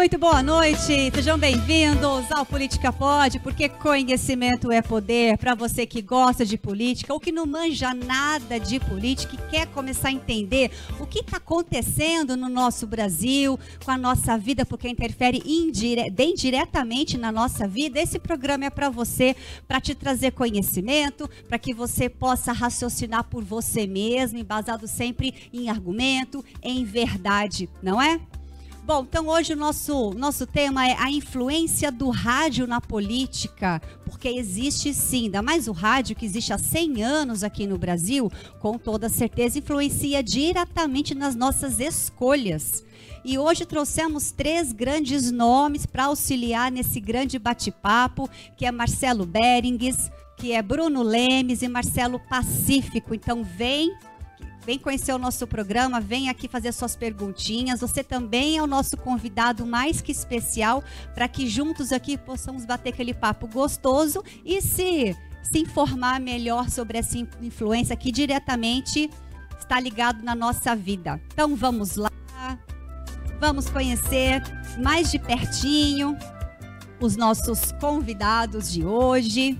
Muito boa noite, sejam bem-vindos ao Política Pode, porque conhecimento é poder. Para você que gosta de política ou que não manja nada de política e quer começar a entender o que está acontecendo no nosso Brasil, com a nossa vida, porque interfere indire bem diretamente na nossa vida, esse programa é para você, para te trazer conhecimento, para que você possa raciocinar por você mesmo, embasado sempre em argumento, em verdade, não é? Bom, então hoje o nosso, nosso tema é a influência do rádio na política, porque existe sim, ainda mais o rádio que existe há 100 anos aqui no Brasil, com toda certeza influencia diretamente nas nossas escolhas. E hoje trouxemos três grandes nomes para auxiliar nesse grande bate-papo, que é Marcelo Berings, que é Bruno Lemes e Marcelo Pacífico. Então vem Vem conhecer o nosso programa, vem aqui fazer suas perguntinhas. Você também é o nosso convidado mais que especial para que juntos aqui possamos bater aquele papo gostoso e se, se informar melhor sobre essa influência que diretamente está ligado na nossa vida. Então vamos lá. Vamos conhecer mais de pertinho os nossos convidados de hoje.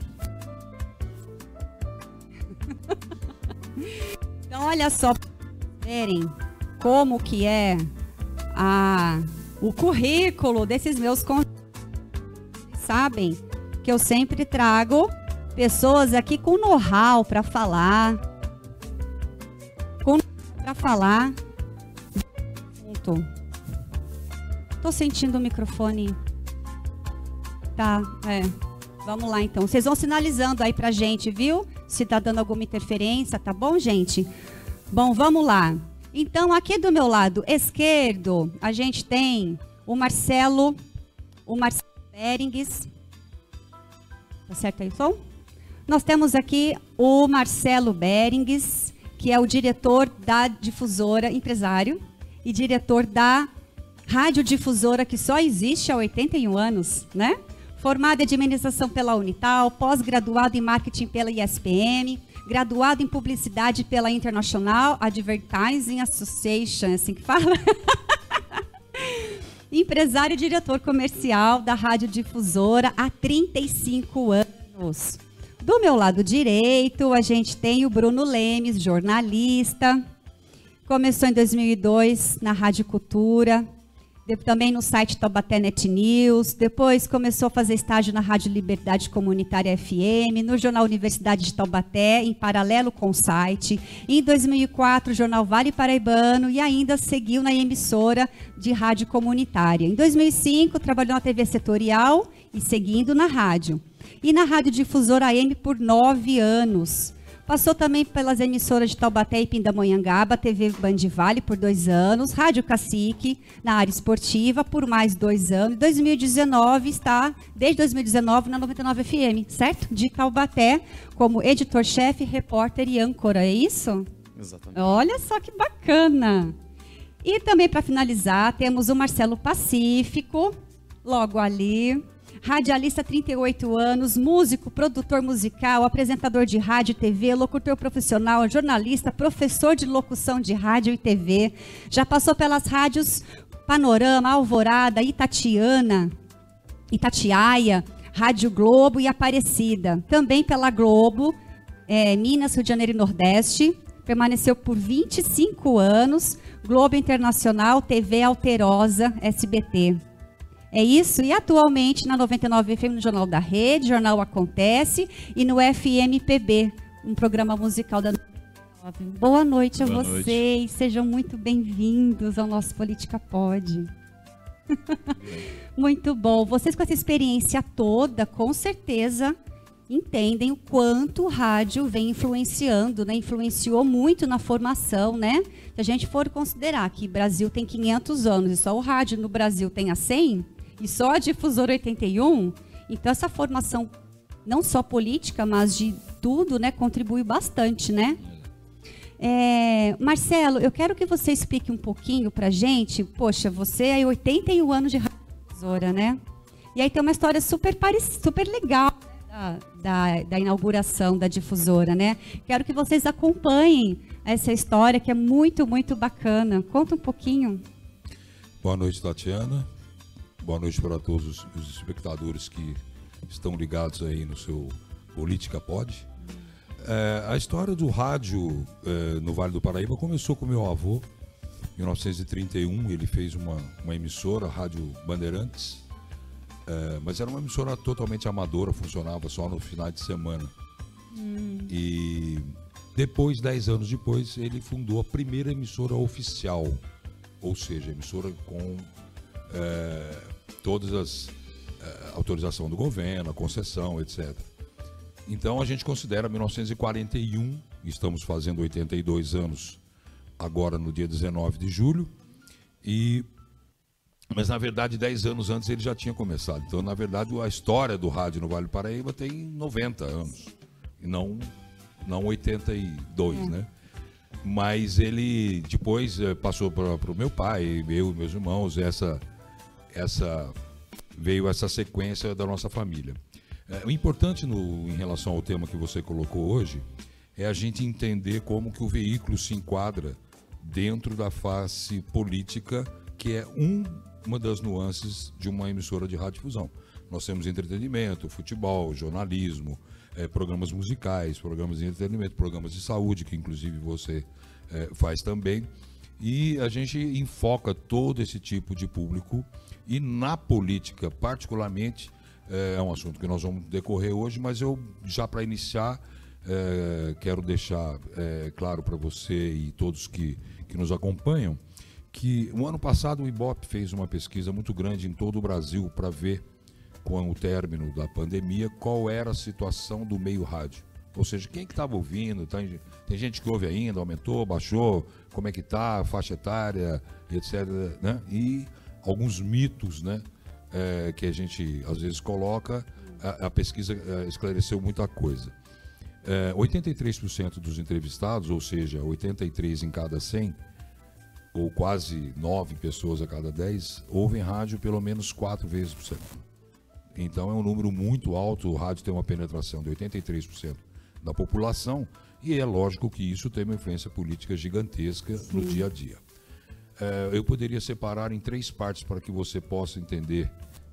Então, olha só, verem como que é a, o currículo desses meus sabem que eu sempre trago pessoas aqui com know-how para falar, com para falar. Tô sentindo o microfone. Tá, é. Vamos lá então. Vocês vão sinalizando aí pra gente, viu? Se está dando alguma interferência, tá bom, gente? Bom, vamos lá. Então, aqui do meu lado esquerdo, a gente tem o Marcelo, o Marcelo Berings. Tá certo aí, som? Nós temos aqui o Marcelo Berings, que é o diretor da difusora, empresário, e diretor da radiodifusora que só existe há 81 anos, né? Formado em administração pela Unital, pós-graduado em marketing pela ISPM, graduado em publicidade pela International Advertising Association, é assim que fala. Empresário e diretor comercial da Rádio Difusora há 35 anos. Do meu lado direito, a gente tem o Bruno Lemes, jornalista. Começou em 2002 na Rádio Cultura, também no site Taubaté Net News, depois começou a fazer estágio na Rádio Liberdade Comunitária FM, no Jornal Universidade de Taubaté, em paralelo com o site. Em 2004, o Jornal Vale Paraibano e ainda seguiu na emissora de rádio comunitária. Em 2005, trabalhou na TV setorial e seguindo na rádio. E na Rádio Difusora AM por nove anos. Passou também pelas emissoras de Taubaté e Pindamonhangaba, TV Band Vale por dois anos, Rádio Cacique, na área esportiva, por mais dois anos. 2019 está, desde 2019, na 99 FM, certo? De Taubaté, como editor-chefe, repórter e âncora, é isso? Exatamente. Olha só que bacana. E também, para finalizar, temos o Marcelo Pacífico, logo ali radialista 38 anos, músico, produtor musical, apresentador de rádio e TV, locutor profissional, jornalista, professor de locução de rádio e TV. Já passou pelas rádios Panorama, Alvorada, Itatiana, Itatiaia, Rádio Globo e Aparecida. Também pela Globo, é, Minas, Rio de Janeiro e Nordeste. Permaneceu por 25 anos. Globo Internacional, TV Alterosa, SBT. É isso. E atualmente na 99 FM, no Jornal da Rede, Jornal Acontece e no FMPB, um programa musical da Boa noite a Boa vocês. Noite. Sejam muito bem-vindos ao nosso Política Pod. muito bom. Vocês com essa experiência toda, com certeza entendem o quanto o rádio vem influenciando, né? Influenciou muito na formação, né? Se a gente for considerar que o Brasil tem 500 anos e só o rádio no Brasil tem a 100, e só a difusora 81, então essa formação não só política, mas de tudo, né, contribui bastante, né? É, Marcelo, eu quero que você explique um pouquinho pra gente. Poxa, você é 81 anos de difusora, né? E aí tem uma história super super legal da, da, da, inauguração da difusora, né? Quero que vocês acompanhem essa história que é muito, muito bacana. Conta um pouquinho. Boa noite, Tatiana. Boa noite para todos os espectadores que estão ligados aí no seu Política Pod. É, a história do rádio é, no Vale do Paraíba começou com meu avô. Em 1931 ele fez uma, uma emissora, Rádio Bandeirantes, é, mas era uma emissora totalmente amadora, funcionava só no final de semana. Hum. E depois, dez anos depois, ele fundou a primeira emissora oficial, ou seja, emissora com é, todas as é, autorização do governo, a concessão, etc. Então a gente considera 1941, estamos fazendo 82 anos agora no dia 19 de julho, e mas na verdade 10 anos antes ele já tinha começado. Então na verdade a história do rádio no Vale do Paraíba tem 90 anos, e não não 82, é. né? Mas ele depois eh, passou para o meu pai, eu e meus irmãos, essa essa veio essa sequência da nossa família. É, o importante no, em relação ao tema que você colocou hoje é a gente entender como que o veículo se enquadra dentro da face política, que é um, uma das nuances de uma emissora de radiodifusão. Nós temos entretenimento, futebol, jornalismo, é, programas musicais, programas de entretenimento, programas de saúde, que inclusive você é, faz também. E a gente enfoca todo esse tipo de público e na política, particularmente, é, é um assunto que nós vamos decorrer hoje, mas eu já para iniciar é, quero deixar é, claro para você e todos que, que nos acompanham que o ano passado o IBOP fez uma pesquisa muito grande em todo o Brasil para ver com o término da pandemia qual era a situação do meio rádio. Ou seja, quem que estava ouvindo, tá, tem gente que ouve ainda, aumentou, baixou, como é que tá, faixa etária, etc. Né? E alguns mitos né, é, que a gente às vezes coloca, a, a pesquisa é, esclareceu muita coisa. É, 83% dos entrevistados, ou seja, 83 em cada 100, ou quase 9 pessoas a cada 10, ouvem rádio pelo menos 4 vezes por semana. Então é um número muito alto, o rádio tem uma penetração de 83% da população, e é lógico que isso tem uma influência política gigantesca Sim. no dia a dia. É, eu poderia separar em três partes para que você possa entender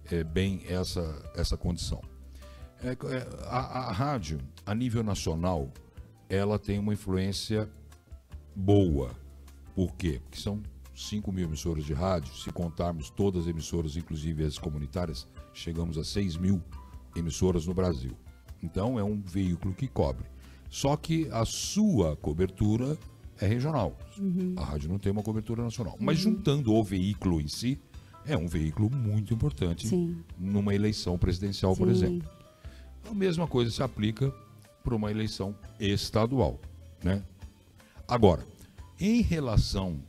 é, bem essa, essa condição. É, a, a rádio, a nível nacional, ela tem uma influência boa. Por quê? Porque são 5 mil emissoras de rádio, se contarmos todas as emissoras, inclusive as comunitárias, chegamos a 6 mil emissoras no Brasil. Então é um veículo que cobre. Só que a sua cobertura é regional. Uhum. A rádio não tem uma cobertura nacional. Uhum. Mas juntando o veículo em si, é um veículo muito importante Sim. numa eleição presidencial, Sim. por exemplo. A mesma coisa se aplica para uma eleição estadual. Né? Agora, em relação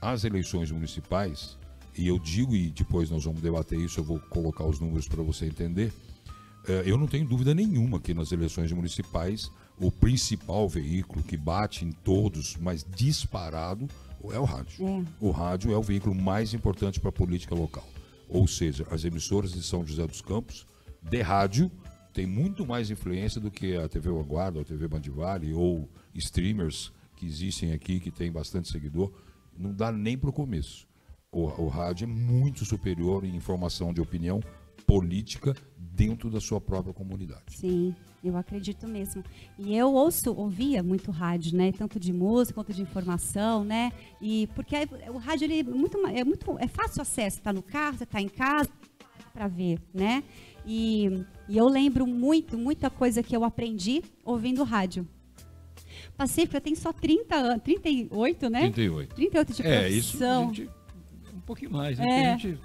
às eleições municipais, e eu digo, e depois nós vamos debater isso, eu vou colocar os números para você entender é, eu não tenho dúvida nenhuma que nas eleições municipais o principal veículo que bate em todos, mas disparado, é o rádio. É. O rádio é o veículo mais importante para a política local. Ou seja, as emissoras de São José dos Campos, de rádio, tem muito mais influência do que a TV Vanguarda, a TV Bandivale ou streamers que existem aqui, que tem bastante seguidor. Não dá nem para o começo. O rádio é muito superior em informação de opinião política dentro da sua própria comunidade. Sim, eu acredito mesmo. E eu ouço, ouvia muito rádio, né? Tanto de música quanto de informação, né? E porque o rádio ele é muito, é muito, é fácil acesso. Está no carro, você está em casa para ver, né? E, e eu lembro muito, muita coisa que eu aprendi ouvindo rádio. Pacífica tem só 30 anos, 38, né? 38. 38 de é, profissão. Isso, gente, um pouquinho mais, né? É. A gente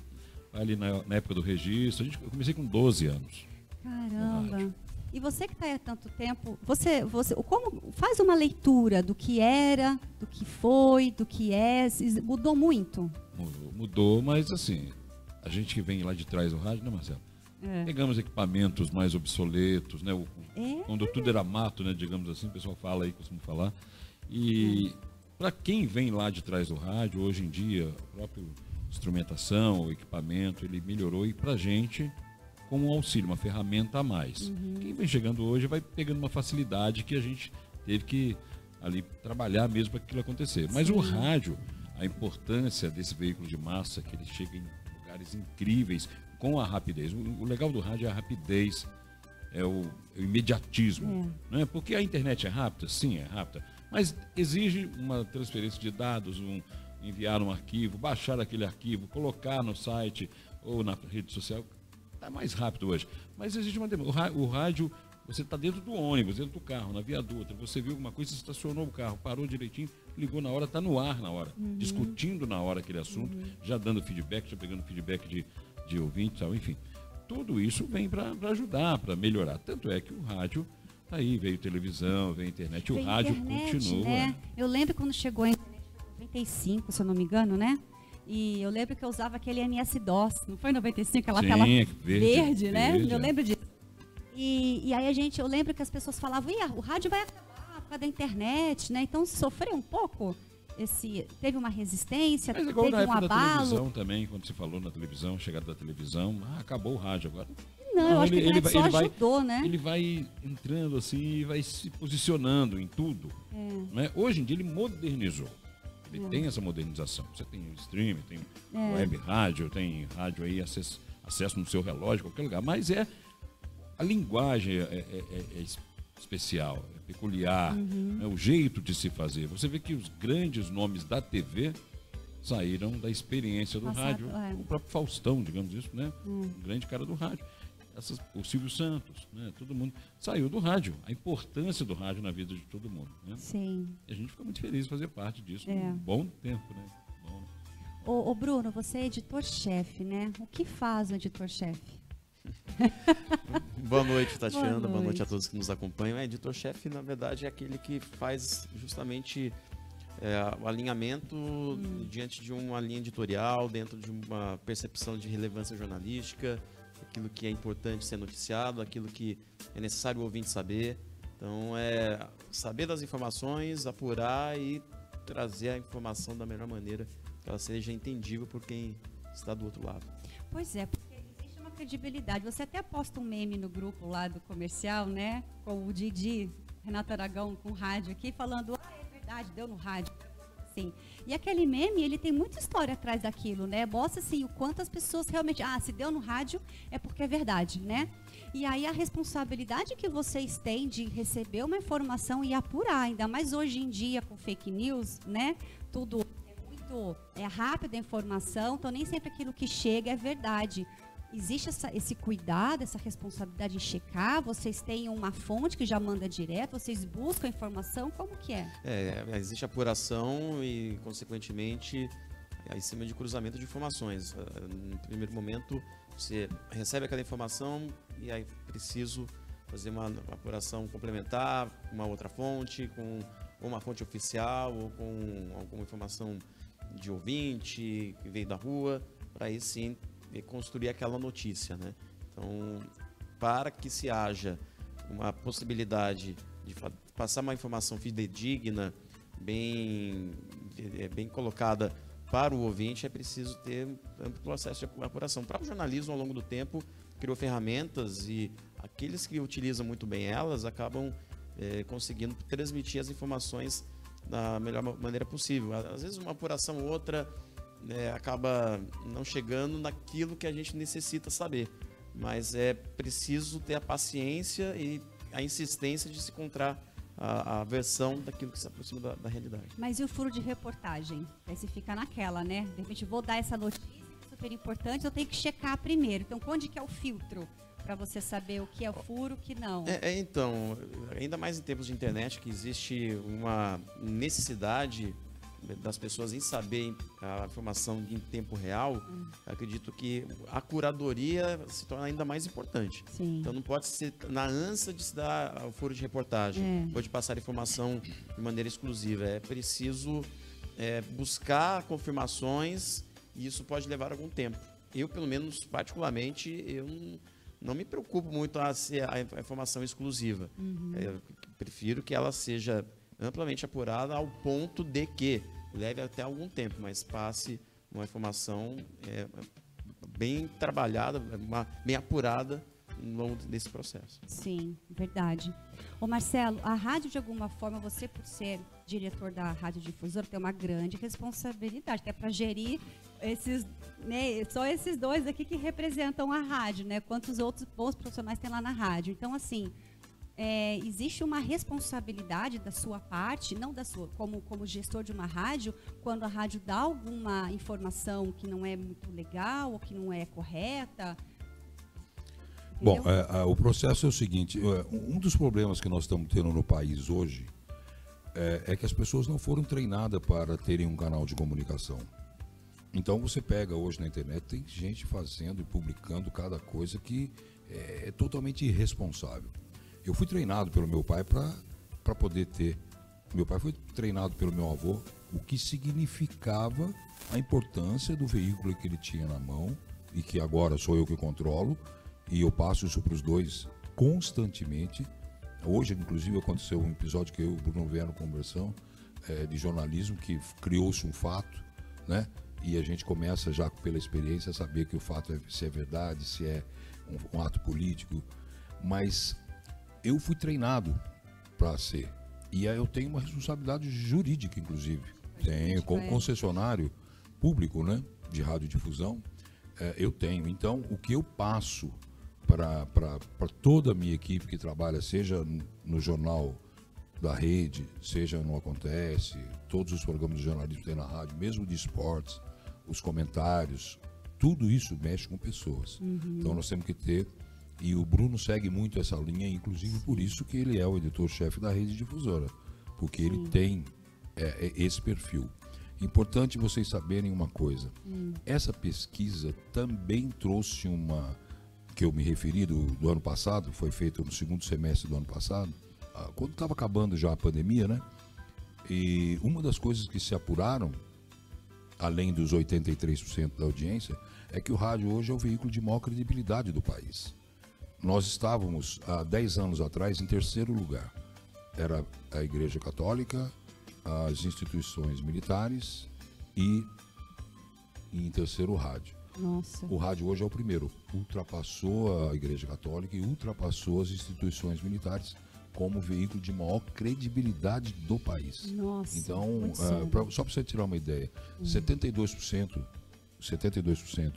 ali na, na, época do registro. A gente, eu comecei com 12 anos. Caramba. E você que está há tanto tempo, você, você como faz uma leitura do que era, do que foi, do que é, mudou muito? Mudou, mudou mas assim, a gente que vem lá de trás do rádio, né, Marcelo? É. Pegamos equipamentos mais obsoletos, né? O, é. Quando tudo era mato, né? Digamos assim, o pessoal fala aí, costuma falar. E é. para quem vem lá de trás do rádio, hoje em dia, o próprio instrumentação, o equipamento, ele melhorou e para a gente, como um auxílio, uma ferramenta a mais. Uhum. Quem vem chegando hoje vai pegando uma facilidade que a gente teve que ali trabalhar mesmo para aquilo acontecer. Mas Sim. o rádio, a importância desse veículo de massa, que ele chega em lugares incríveis, com a rapidez. O, legal do rádio é a rapidez, é o, é o imediatismo. É. Né? Porque a internet é rápida, sim, é rápida, mas exige uma transferência de dados, um, enviar um arquivo, baixar aquele arquivo, colocar no site ou na rede social. Está mais rápido hoje. Mas existe uma demanda. O rádio, você está dentro do ônibus, dentro do carro, na viaduta, você viu alguma coisa, estacionou o carro, parou direitinho, ligou na hora, está no ar na hora, uhum. discutindo na hora aquele assunto, uhum. já dando feedback, já pegando feedback de, de ouvintes, tal, enfim. Tudo isso vem para ajudar, para melhorar. Tanto é que o rádio está aí, veio televisão, veio internet, o rádio internet, continua. Né? Eu lembro quando chegou em 95, se eu não me engano, né? E eu lembro que eu usava aquele MS-DOS, não foi em 95, aquela Sim, tela verde, verde né? Verde, eu é. lembro disso. E, e aí a gente, eu lembro que as pessoas falavam, Ih, o rádio vai acabar por causa da internet, né? Então sofreu um pouco esse teve uma resistência, Mas igual teve na época um abalo. da televisão também, quando você falou na televisão, chegada da televisão, ah, acabou o rádio agora. Não, eu acho ele, que ele, vai, só ele ajudou, vai, né? Ele vai entrando assim e vai se posicionando em tudo. É. Né? Hoje em dia ele modernizou. Ele é. tem essa modernização. Você tem streaming, tem é. web rádio, tem rádio aí, acesso, acesso no seu relógio, qualquer lugar. Mas é a linguagem é, é, é, é especial, é peculiar, uhum. é o jeito de se fazer. Você vê que os grandes nomes da TV saíram da experiência do Passado, rádio. É. O próprio Faustão, digamos isso, né? Hum. Um grande cara do rádio. Essas, o Silvio Santos, né? Todo mundo saiu do rádio. A importância do rádio na vida de todo mundo. Né? Sim. E a gente fica muito feliz de fazer parte disso é. um bom tempo, né? Bom. Ô, ô Bruno, você é editor-chefe, né? O que faz o editor-chefe? Boa noite, Tatiana. Boa noite. Boa noite. a todos que nos acompanham. É, editor-chefe, na verdade, é aquele que faz justamente é, o alinhamento hum. diante de uma linha editorial, dentro de uma percepção de relevância jornalística, aquilo que é importante ser noticiado, aquilo que é necessário o ouvinte saber. Então, é saber das informações, apurar e trazer a informação da melhor maneira que ela seja entendível por quem está do outro lado. Pois é, porque existe uma credibilidade. Você até posta um meme no grupo lá do comercial, né? Com o Didi, Renato Aragão, com rádio aqui, falando: ah, é verdade, deu no rádio Sim. E aquele meme, ele tem muita história atrás daquilo, né? Mostra assim o quanto as pessoas realmente, ah, se deu no rádio é porque é verdade, né? E aí a responsabilidade que vocês têm de receber uma informação e apurar, ainda mais hoje em dia com fake news, né? Tudo é muito é rápido a informação, então nem sempre aquilo que chega é verdade existe essa, esse cuidado, essa responsabilidade em checar? Vocês têm uma fonte que já manda direto? Vocês buscam informação? Como que é? É, existe apuração e, consequentemente, em cima de cruzamento de informações. Ah, no primeiro momento, você recebe aquela informação e aí preciso fazer uma apuração complementar com uma outra fonte, com uma fonte oficial ou com alguma informação de ouvinte que veio da rua, para aí sim construir aquela notícia, né? Então, para que se haja uma possibilidade de passar uma informação fidedigna, bem, é, bem colocada para o ouvinte, é preciso ter amplo processo de apuração. Para o jornalismo, ao longo do tempo, criou ferramentas e aqueles que utilizam muito bem elas acabam é, conseguindo transmitir as informações da melhor maneira possível. Às vezes, uma apuração ou outra é, acaba não chegando naquilo que a gente necessita saber. Mas é preciso ter a paciência e a insistência de se encontrar a, a versão daquilo que se aproxima da, da, realidade. Mas e o furo de reportagem? Aí você fica naquela, né? De repente, vou dar essa notícia super importante, eu tenho que checar primeiro. Então, onde que é o filtro? para você saber o que é furo, o que não. É, é, então, ainda mais em tempos de internet, que existe uma necessidade das pessoas em saber a informação em tempo real, hum. acredito que a curadoria se torna ainda mais importante. Sim. Então não pode ser na ânsia de se dar o furo de reportagem, é. ou de passar informação de maneira exclusiva. É preciso é, buscar confirmações e isso pode levar algum tempo. Eu, pelo menos, particularmente, eu não, me preocupo muito a ser a informação exclusiva. Uhum. É, prefiro que ela seja amplamente apurada ao ponto de que leve até algum tempo, mas passe uma informação é, bem trabalhada, uma, bem apurada ao longo desse processo. Sim, verdade. Ô Marcelo, a rádio de alguma forma, você por ser diretor da rádio difusora, tem uma grande responsabilidade, até para gerir esses né, só esses dois aqui que representam a rádio, né? Quantos outros bons profissionais tem lá na rádio. Então, assim, é, existe uma responsabilidade da sua parte, não da sua, como, como gestor de uma rádio, quando a rádio dá alguma informação que não é muito legal ou que não é correta. Bom, é, é, o processo é o seguinte: é, um dos problemas que nós estamos tendo no país hoje é, é que as pessoas não foram treinadas para terem um canal de comunicação. Então você pega hoje na internet, tem gente fazendo e publicando cada coisa que é, é totalmente irresponsável. Eu fui treinado pelo meu pai para poder ter. Meu pai foi treinado pelo meu avô, o que significava a importância do veículo que ele tinha na mão e que agora sou eu que controlo e eu passo isso para os dois constantemente. Hoje, inclusive, aconteceu um episódio que eu e o Bruno vieram conversão é, de jornalismo que criou-se um fato, né? E a gente começa já pela experiência a saber que o fato é se é verdade, se é um, um ato político, mas eu fui treinado para ser. E aí eu tenho uma responsabilidade jurídica, inclusive. Tenho, como concessionário público, né, de radiodifusão, é, eu tenho. Então, o que eu passo para toda a minha equipe que trabalha, seja no jornal da rede, seja no Acontece, todos os programas de jornalismo que tem na rádio, mesmo de esportes, os comentários, tudo isso mexe com pessoas. Uhum. Então nós temos que ter e o Bruno segue muito essa linha, inclusive por isso que ele é o editor-chefe da rede difusora, porque ele tem é, é, esse perfil. Importante vocês saberem uma coisa: hum. essa pesquisa também trouxe uma que eu me referi do, do ano passado, foi feita no segundo semestre do ano passado, ah, quando estava acabando já a pandemia, né? E uma das coisas que se apuraram, além dos 83% da audiência, é que o rádio hoje é o veículo de maior credibilidade do país. Nós estávamos há 10 anos atrás em terceiro lugar. Era a Igreja Católica, as instituições militares e, e em terceiro o rádio. Nossa. O rádio hoje é o primeiro. Ultrapassou a Igreja Católica e ultrapassou as instituições militares como veículo de maior credibilidade do país. Nossa. Então, uh, pra, só para você tirar uma ideia, hum. 72%, 72%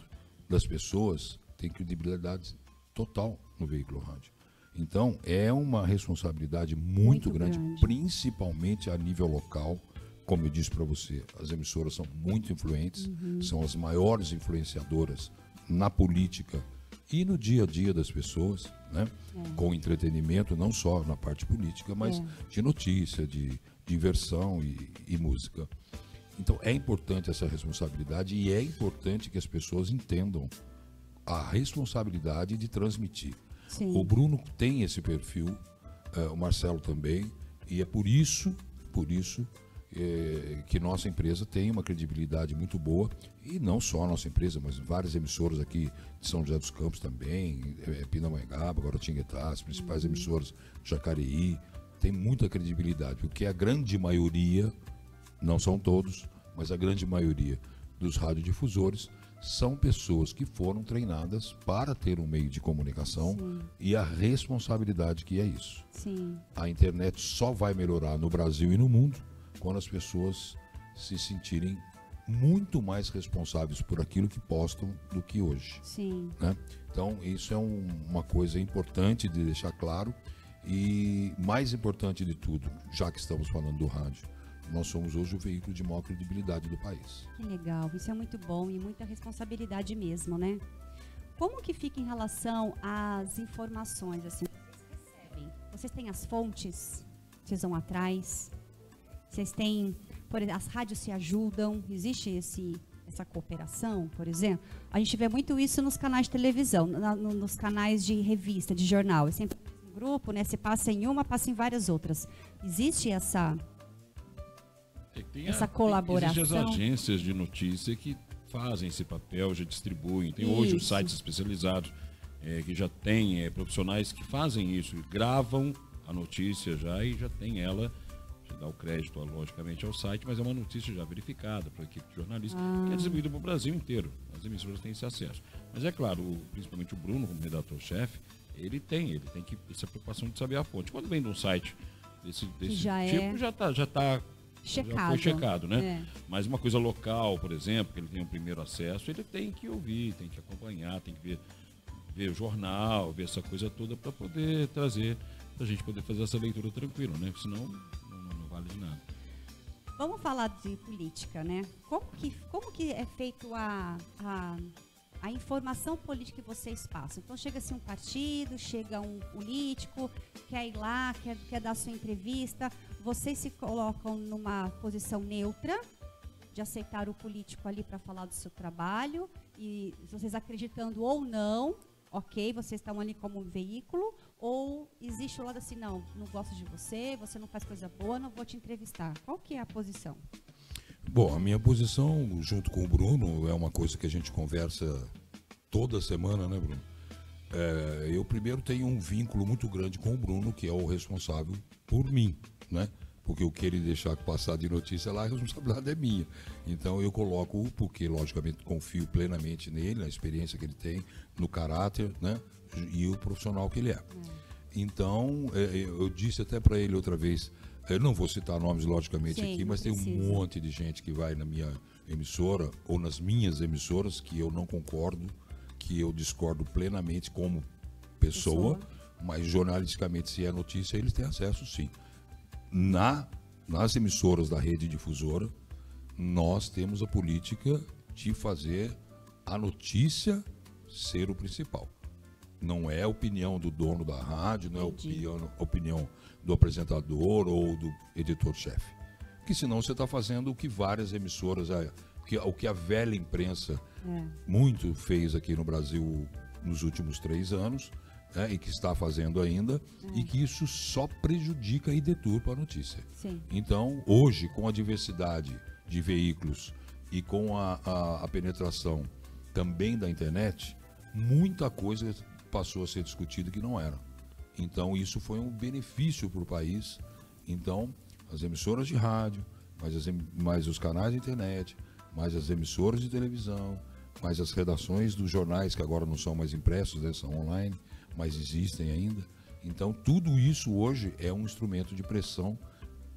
das pessoas têm credibilidade total no veículo rádio. Então, é uma responsabilidade muito, muito grande, grande, principalmente a nível local. Como eu disse para você, as emissoras são muito influentes, uhum. são as maiores influenciadoras na política e no dia a dia das pessoas, né? É. com entretenimento, não só na parte política, mas é. de notícia, de diversão e, e música. Então, é importante essa responsabilidade e é importante que as pessoas entendam a responsabilidade de transmitir. Sim. O Bruno tem esse perfil, uh, o Marcelo também, e é por isso, por isso é, que nossa empresa tem uma credibilidade muito boa e não só a nossa empresa, mas várias emissoras aqui de São José dos Campos também, é, Pindamonhangaba, agora Tinguetá, as principais uhum. emissoras, Jacareí, tem muita credibilidade, porque a grande maioria, não são todos, mas a grande maioria dos radiodifusores são pessoas que foram treinadas para ter um meio de comunicação Sim. e a responsabilidade que é isso. Sim. A internet só vai melhorar no Brasil e no mundo quando as pessoas se sentirem muito mais responsáveis por aquilo que postam do que hoje. Sim. Né? Então, isso é um, uma coisa importante de deixar claro. E mais importante de tudo, já que estamos falando do rádio, nós somos hoje o veículo de maior credibilidade do país. Que legal, isso é muito bom e muita responsabilidade mesmo, né? Como que fica em relação às informações assim? Vocês recebem? Vocês têm as fontes? Vocês vão atrás? Vocês têm, por exemplo, as rádios se ajudam? Existe esse essa cooperação, por exemplo? A gente vê muito isso nos canais de televisão, na, no, nos canais de revista, de jornal. É sempre um grupo, né? Se passa em uma, passa em várias outras. Existe essa tem essa a, colaboração. Existem as agências de notícia que fazem esse papel, já distribuem. Tem isso. hoje os sites especializados é, que já tem é, profissionais que fazem isso, gravam a notícia já e já tem ela, já dá o crédito, logicamente, ao site, mas é uma notícia já verificada para a equipe de jornalistas, ah. que é distribuída para o Brasil inteiro. As emissoras têm esse acesso. Mas é claro, o, principalmente o Bruno, como redator-chefe, ele tem, ele tem que essa preocupação de saber a fonte. Quando vem de um site desse, desse já tipo, é... já está já tá checado. Já foi checado, né? É. Mas uma coisa local, por exemplo, que ele tem o primeiro acesso, ele tem que ouvir, tem que acompanhar, tem que ver, ver o jornal, ver essa coisa toda para poder trazer, para a gente poder fazer essa leitura tranquila, né? Senão não, não, não vale de nada. Vamos falar de política, né? Como que, como que é feito a, a, a informação política que vocês passam? Então chega-se um partido, chega um político, quer ir lá, quer, quer dar sua entrevista, vocês se colocam numa posição neutra de aceitar o político ali para falar do seu trabalho e vocês acreditando ou não, ok, vocês estão ali como um veículo, ou existe o lado assim, não, não gosto de você, você não faz coisa boa, não vou te entrevistar. Qual que é a posição? Bom, a minha posição, junto com o Bruno, é uma coisa que a gente conversa toda semana, né, Bruno? É, eu primeiro tenho um vínculo muito grande com o Bruno, que é o responsável por mim, né? Porque o que ele deixar passar de notícia lá, a responsabilidade é minha. Então eu coloco, porque logicamente confio plenamente nele, na experiência que ele tem, no caráter, né? E o profissional que ele é. Então, é, eu disse até para ele outra vez, eu não vou citar nomes logicamente Sim, aqui, mas tem um monte de gente que vai na minha emissora ou nas minhas emissoras que eu não concordo, que eu discordo plenamente como pessoa, mas jornalisticamente se é notícia, eles têm acesso sim. Na nas emissoras da rede difusora, nós temos a política de fazer a notícia ser o principal. Não é a opinião do dono da rádio, não é a opinião, opinião do apresentador ou do editor-chefe. Porque senão você está fazendo o que várias emissoras, que- o que a velha imprensa É. muito fez aqui no Brasil nos últimos três anos, né, e que está fazendo ainda, e que isso só prejudica e deturpa a notícia. Sim. Então, hoje, com a diversidade de veículos e com a, a- a penetração também da internet, muita coisa passou a ser discutida que não era. Então, isso foi um benefício para o país. Então, as emissoras de rádio, mais, as mais os canais de internet, mais as emissoras de televisão, mais as redações dos jornais, que agora não são mais impressos, né, são online, mas existem ainda. Então, tudo isso hoje é um instrumento de pressão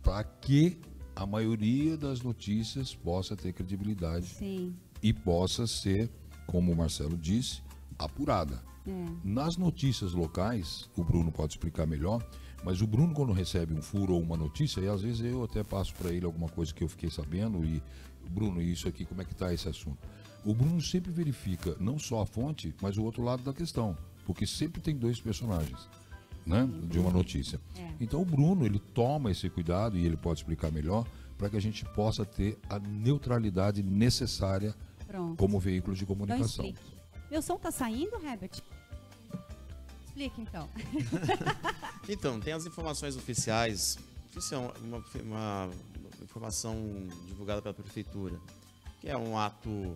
para que a maioria das notícias possa ter credibilidade Sim. e possa ser, como o Marcelo disse, apurada. É. Nas notícias locais, o Bruno pode explicar melhor, mas o Bruno, quando recebe um furo ou uma notícia, e às vezes eu até passo para ele alguma coisa que eu fiquei sabendo, e Bruno, isso aqui, como é que está esse assunto? O Bruno sempre verifica não só a fonte, mas o outro lado da questão, porque sempre tem dois personagens. Né, de uma notícia. É. Então o Bruno ele toma esse cuidado e ele pode explicar melhor para que a gente possa ter a neutralidade necessária Pronto. como veículo de Então comunicação. explique. Meu som tá saindo, Herbert? Explique então. Então, tem as informações oficiais. Oficial, uma, uma informação divulgada pela prefeitura, que é um ato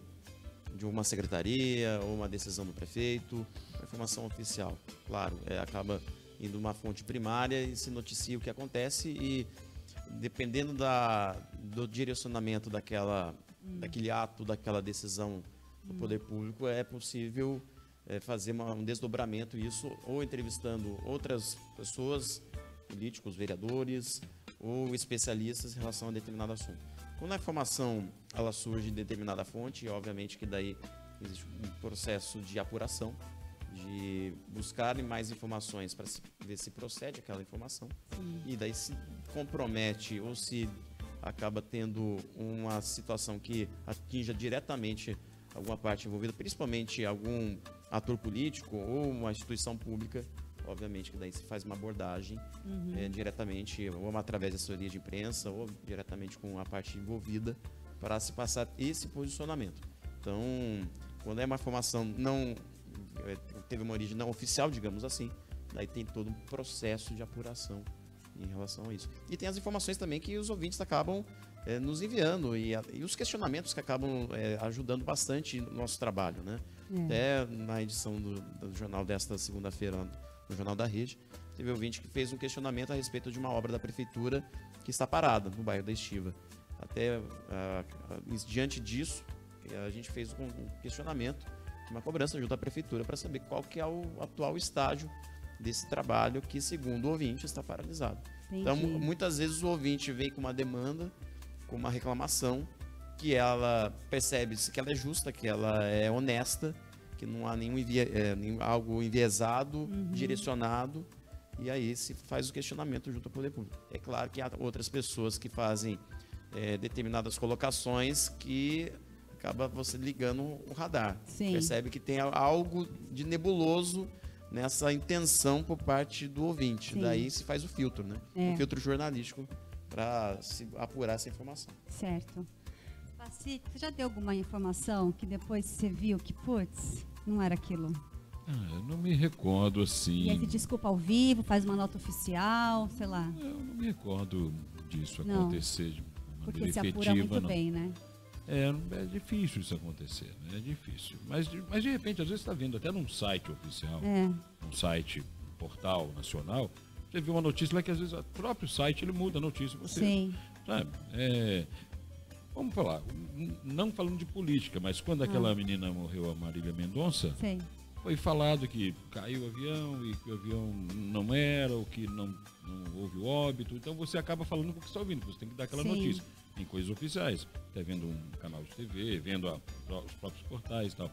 de uma secretaria ou uma decisão do prefeito, uma informação oficial. Claro, é, acaba indo uma fonte primária e se noticia o que acontece e dependendo da, do direcionamento daquela, daquele ato, daquela decisão do poder público, é possível é, fazer uma- um desdobramento isso ou entrevistando outras pessoas, políticos, vereadores ou especialistas em relação a determinado assunto. Quando a informação ela surge de determinada fonte, obviamente que daí existe um processo de apuração, de buscarem mais informações para ver se procede aquela informação. E daí se compromete ou se acaba tendo uma situação que atinja diretamente alguma parte envolvida, principalmente algum ator político ou uma instituição pública, obviamente que daí se faz uma abordagem eh, diretamente, ou através da assessoria de imprensa, ou diretamente com a parte envolvida, para se passar esse posicionamento. Então, quando é uma informação não eh, teve uma origem não oficial, digamos assim, daí tem todo um processo de apuração em relação a isso. E tem as informações também que os ouvintes acabam eh, nos enviando e, a- e os questionamentos que acabam eh, ajudando bastante no nosso trabalho, né? Até na edição do, do jornal desta segunda-feira, no Jornal da Rede, teve ouvinte que fez um questionamento a respeito de uma obra da prefeitura que está parada no bairro da Estiva. Até ah, diante disso, eh, a gente fez um questionamento, uma cobrança junto à prefeitura para saber qual que é o atual estágio desse trabalho que, segundo o ouvinte, está paralisado. Então, Entendi. mu- muitas vezes o ouvinte vem com uma demanda com uma reclamação que ela percebe-se que ela é justa, que ela é honesta, que não há nenhum, envia, é, nenhum algo enviesado, direcionado, e aí se faz o questionamento junto ao poder público. É claro que há outras pessoas que fazem é, determinadas colocações que acaba você ligando o radar. Sim. Percebe que tem algo de nebuloso nessa intenção por parte do ouvinte. Sim. Daí se faz o filtro, né? É. O filtro jornalístico para se apurar essa informação. Certo. Pacífico, você já deu alguma informação que depois você viu que, putz, não era aquilo? Ah, eu não me recordo E assim. aí você desculpa ao vivo, faz uma nota oficial, sei lá. Eu não me recordo disso Não. acontecer de Porque maneira se apura efetiva, muito não. bem, né? É, é difícil isso acontecer, né? é difícil. Mas, de- mas de repente, às vezes está vendo até num site oficial, É, num site, um portal nacional, você vê uma notícia lá que às vezes o próprio site ele muda a notícia. Você, sim. sabe? É, vamos falar, não falando de política, mas quando aquela Ah. menina morreu, a Marília Mendonça, Sei. foi falado que caiu o avião e que o avião não era, ou que não, não houve o óbito. Então você acaba falando com o que está ouvindo, você tem que dar aquela Sim. notícia em coisas oficiais. Até vendo um canal de TV, vendo a- os próprios portais e tal.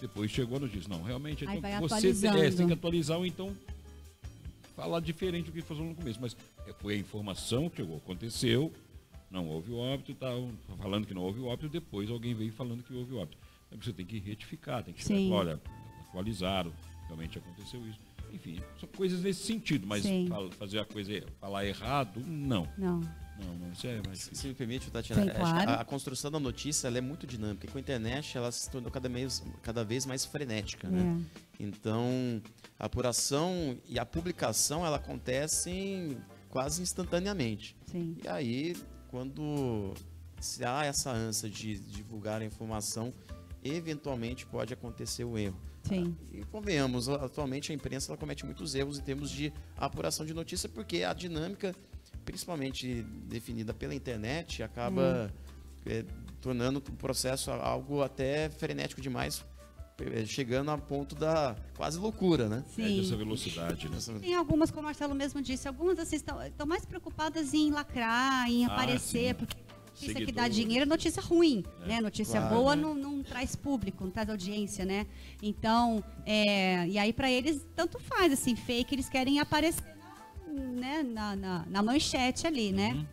Depois chegou a notícia. Não, realmente, Aí então você tem, é, tem que atualizar ou então falar diferente do que falou no começo. Mas é, foi a informação que chegou, aconteceu, não houve o óbito, tá falando que não houve o óbito, depois alguém veio falando que houve o óbito. Então você tem que retificar, tem que chegar Sim. falar, olha, atualizaram, realmente aconteceu isso. Enfim, são coisas nesse sentido, mas fazer a coisa, falar errado, não. Não. Não, não, isso é mais Se me permite, Tatiana, Sim, acho que claro. a, a construção da notícia ela é muito dinâmica. E com a internet ela se tornou cada vez, cada vez mais frenética. Né? É. Então, a apuração e a publicação ela acontecem quase instantaneamente. Sim. E aí, quando se há essa ânsia de divulgar a informação, eventualmente pode acontecer o erro. Sim. E convenhamos, atualmente a imprensa comete muitos erros em termos de apuração de notícia, porque a dinâmica, principalmente definida pela internet, acaba eh, tornando o processo algo até frenético demais, chegando a ponto da quase loucura, né? É dessa Sim. velocidade, né? Tem algumas, como o Marcelo mesmo disse, algumas assim estão, estão mais preocupadas em lacrar, em Ah, aparecer, sim. porque notícia que dá dinheiro é notícia ruim, né? Notícia claro, boa né? não, não traz público, não traz audiência, né? Então, é, e aí para eles tanto faz, assim, fake, eles querem aparecer na, né, na, na- na manchete ali, né?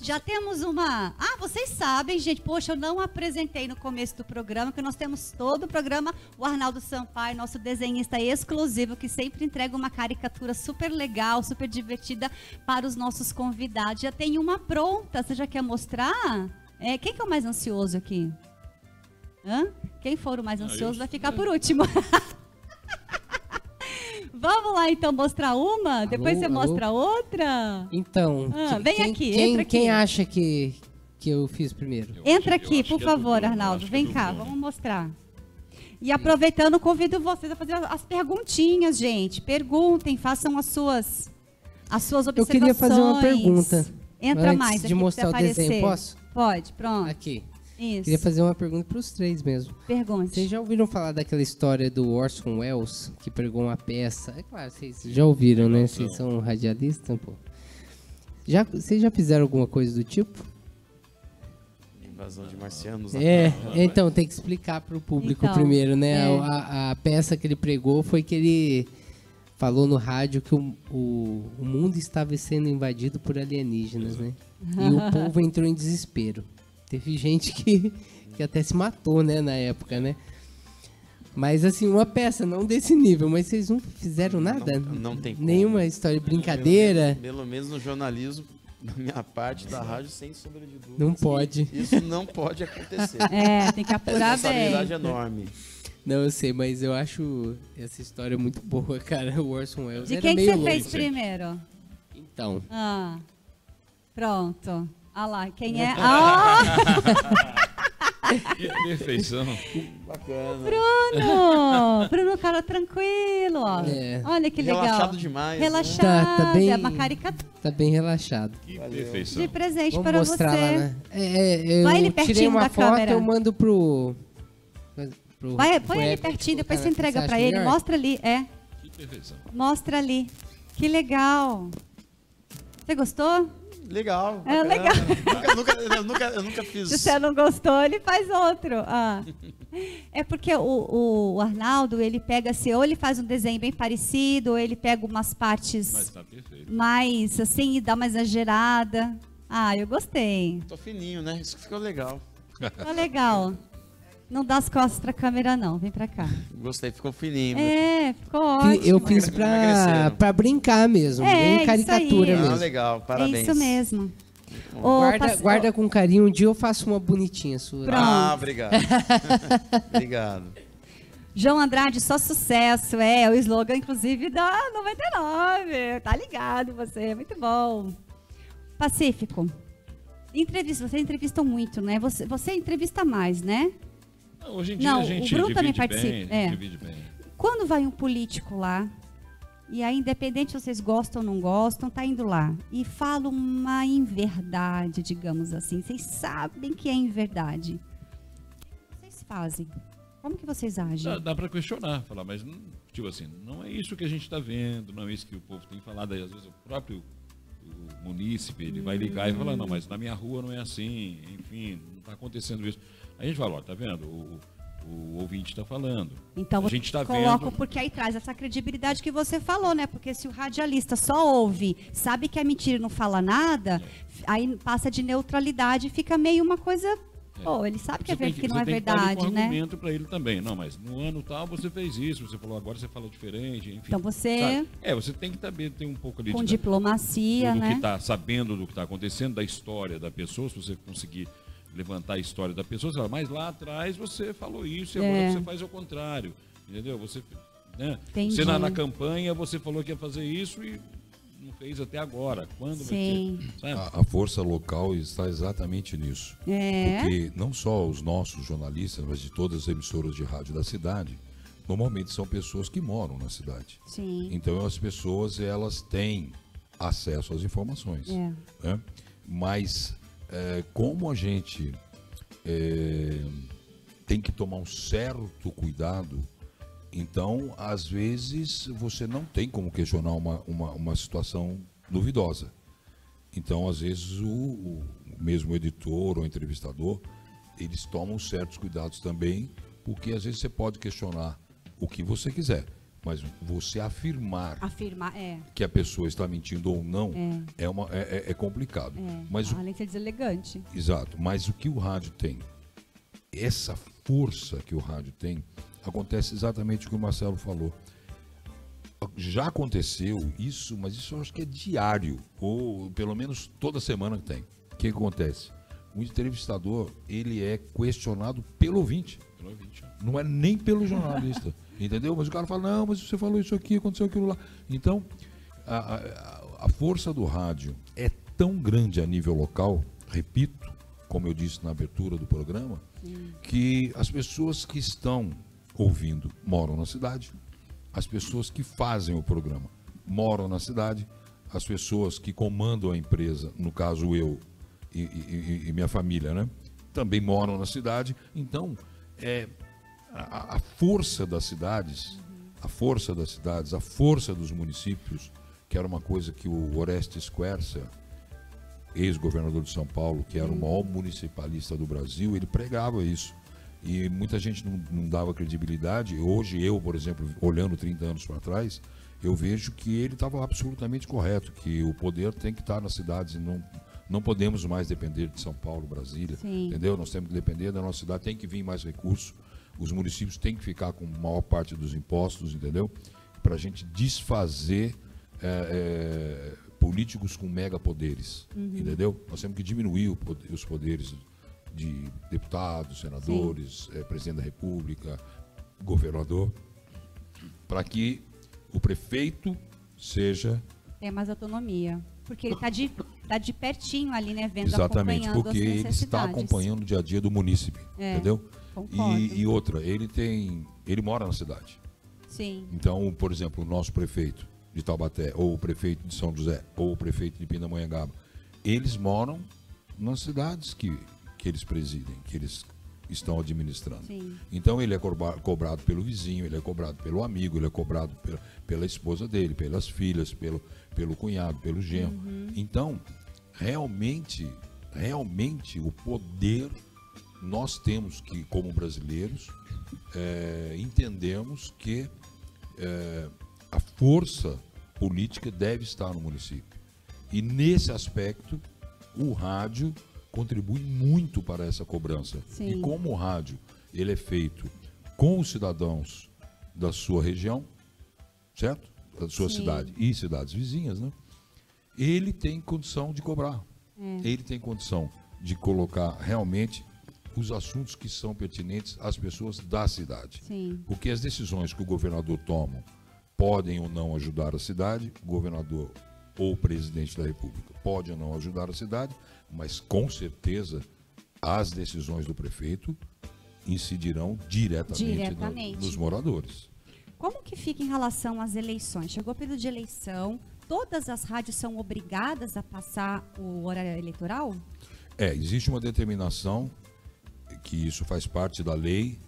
Já temos uma. Ah, vocês sabem, gente. Poxa, eu não apresentei no começo do programa, que nós temos todo o programa. O Arnaldo Sampaio, nosso desenhista exclusivo, que sempre entrega uma caricatura super legal, super divertida para os nossos convidados. Já tem uma pronta. Você já quer mostrar? É, quem que é o mais ansioso aqui? Hã? Quem for o mais Ah, ansioso vai ficar por último. Vamos lá então mostrar uma, depois Alô, você alô? mostra outra. Então, Ah, que- vem quem, aqui, quem, entra aqui. quem acha que, que eu fiz primeiro? Eu Entra acho- eu aqui, por é favor, eu Arnaldo. é Vem cá, vamos mostrar. E aproveitando, convido vocês a fazer as perguntinhas, gente. Perguntem, façam as suas, as suas Eu observações. queria fazer uma pergunta. Entra Antes mais de mostrar o desenho, aparecer. posso? Pode, pronto. Aqui. Isso. Queria fazer uma pergunta para os três mesmo. Pergunte. Vocês já ouviram falar daquela história do Orson Welles, que pregou uma peça? É claro, vocês já ouviram, né? Vocês são radialistas, pô. Já, vocês já fizeram alguma coisa do tipo? invasão de marcianos. É, então tem que explicar para o público Então, primeiro, né? é. A, a peça que ele pregou foi que ele falou no rádio que o, o, o mundo estava sendo invadido por alienígenas, né? E o povo entrou em desespero. Teve gente que, que até se matou, né, na época, né? Mas assim, uma peça, não desse nível, mas vocês não fizeram nada? Não- não tem como. Nenhuma história de brincadeira? Pelo menos no jornalismo, da minha parte da rádio, sem sombra de dúvida. Não pode. Isso não pode acontecer. É, tem que apurar bem. responsabilidade enorme. Não, eu sei, mas eu acho essa história muito boa, cara. O Orson Welles De era quem que você louco. fez primeiro? Então, Ah, pronto. Ah lá, quem é? Ah, Que perfeição. Bacana. Bruno! Bruno, cara tranquilo, ó. É. Olha que legal. Relaxado demais. né? Relaxado, Tá- tá bem- é uma caricatura tá bem relaxado. Que Valeu. perfeição. de presente Vamos para mostrar você. lá, né? É, é, eu Vai ele tirei pertinho uma da foto, câmera. eu mando pro... pro Vai, põe ele Epic pertinho, depois você entrega para ele. melhor? Mostra ali, é. Que perfeição. Mostra ali. Que legal. Você gostou? Legal. É, bacana. legal. Nunca, nunca, eu, nunca, eu nunca fiz. Se você não gostou, ele faz outro. Ah. É porque o, o Arnaldo, ele pega assim, ou ele faz um desenho bem parecido, ou ele pega umas partes Mas tá perfeito. mais assim e dá uma exagerada. Ah, eu gostei. Tô fininho, né? Isso ficou legal. Tá legal. Não dá as costas pra câmera, não. Vem pra cá. Gostei, ficou fininho. É, ficou Fi- ótimo. Eu fiz pra, pra brincar mesmo, É, bem isso caricatura aí. Ah, mesmo. legal, É parabéns. isso mesmo. Ô, Guarda, guarda com carinho, um dia eu faço uma bonitinha sua. Pronto. Ah, obrigado. obrigado. João Andrade, só sucesso. É, o slogan, inclusive, da 99. Tá ligado você, muito bom. Pacífico. Entrevista, você entrevistam muito, né? Você, você entrevista mais, né? Hoje em dia Não, a o gente Bruno também participa, bem, é. bem. Quando vai um político lá, e aí, independente se vocês gostam ou não gostam, tá indo lá e fala uma inverdade, digamos assim. Vocês sabem que é inverdade. O que vocês fazem? Como que vocês agem? Dá, dá para questionar, falar, mas não- tipo assim, não é isso que a gente está vendo, não é isso que o povo tem falado. Aí às vezes o próprio o munícipe ele vai ligar e falar, não, mas na minha rua não é assim, enfim, não está acontecendo isso. A gente fala, ó, tá vendo? O, o ouvinte está falando. Então a você gente tá coloca, vendo. porque aí traz essa credibilidade que você falou, né? Porque se o radialista só ouve, sabe que é mentira e não fala nada, aí passa de neutralidade e fica meio uma coisa. Pô, ele sabe que, é tem ver- que não você é tem que verdade, com né? argumento para ele também. Não, mas no ano tal você fez isso, você falou agora você fala diferente, enfim. Então você- sabe? É, você tem que saber, ter um pouco ali Com de, diplomacia, do né? que tá sabendo do que está acontecendo, da história da pessoa, se você conseguir levantar a história da pessoa, você fala, mas lá atrás você falou isso e agora É. você faz o contrário. Entendeu? Você, né? Você na, na campanha você falou que ia fazer isso e não fez até agora. Quando Sim. vai ter? A, a força local está exatamente nisso. É. Porque não só os nossos jornalistas, mas de todas as emissoras de rádio da cidade, normalmente são pessoas que moram na cidade. Sim. Então as pessoas elas têm acesso às informações. É. né? Mas é, como a gente é, tem que tomar um certo cuidado, então às vezes você não tem como questionar uma, uma, uma situação duvidosa. Então às vezes o, o mesmo editor ou entrevistador eles tomam certos cuidados também, porque às vezes você pode questionar o que você quiser, mas você afirmar Afirmar, é. que a pessoa está mentindo ou não é, uma, é, é- é complicado. é. Mas, o- Além de ser deselegante. exato, mas o que o rádio tem, essa força que o rádio tem, acontece exatamente o que o Marcelo falou. Já aconteceu isso, mas isso eu acho que é diário, ou pelo menos toda semana que tem. O que acontece? O entrevistador, ele é questionado pelo ouvinte. Pelo ouvinte. Não é nem pelo jornalista, entendeu? Mas o cara fala, não, mas você falou isso aqui, aconteceu aquilo lá. Então, a, a- a força do rádio é tão grande a nível local, repito, como eu disse na abertura do programa, que as pessoas que estão ouvindo moram na cidade, as pessoas que fazem o programa moram na cidade, as pessoas que comandam a empresa, no caso eu e, e- e- e minha família, né? Também moram na cidade. Então, é, a, a força das cidades, a força das cidades, a força dos municípios, que era uma coisa que o Orestes Quercia, ex-governador de São Paulo, que era o maior municipalista do Brasil, ele pregava isso. E muita gente não, não dava credibilidade. Hoje, eu, por exemplo, olhando 30 anos para trás, eu vejo que ele estava absolutamente correto, que o poder tem que estar nas cidades e não, não podemos mais depender de São Paulo, Brasília. Sim. Entendeu? Nós temos que depender da nossa cidade, tem que vir mais recursos. Os municípios têm que ficar com a maior parte dos impostos, entendeu? Para a gente desfazer é, é, políticos com megapoderes, entendeu? Nós temos que diminuir poder- os poderes de deputados, senadores, é, presidente da República, governador, para que o prefeito seja Tem mais autonomia. Porque ele tá de, tá de pertinho ali, né? Vendo, Exatamente, porque ele está acompanhando o dia a dia do munícipe, É, entendeu? Concordo. E, e outra, ele tem, ele mora na cidade. Sim. Então, por exemplo, o nosso prefeito de Taubaté, ou o prefeito de São José, ou o prefeito de Pindamonhangaba, eles moram nas cidades que, que eles presidem, que eles estão administrando. Sim. Então ele é cobra- cobrado pelo vizinho, ele é cobrado pelo amigo, ele é cobrado pela, pela esposa dele, pelas filhas, pelo, pelo cunhado, pelo genro. Então, realmente, realmente o poder nós temos que, como brasileiros, é, entendemos que é, a força política deve estar no município. E nesse aspecto, o rádio contribui muito para essa cobrança. Sim. E como o rádio ele é feito com os cidadãos da sua região, certo? Da sua Sim. cidade e cidades vizinhas, né? Ele tem condição de cobrar. É. Ele tem condição de colocar realmente os assuntos que são pertinentes às pessoas da cidade. Sim. Porque as decisões que o governador toma podem ou não ajudar a cidade, o governador ou o presidente da República pode ou não ajudar a cidade, mas com certeza as decisões do prefeito incidirão diretamente, no- Diretamente. nos moradores. Como que fica em relação às eleições? Chegou o período de eleição, todas as rádios são obrigadas a passar o horário eleitoral? É, existe uma determinação que isso faz parte da lei,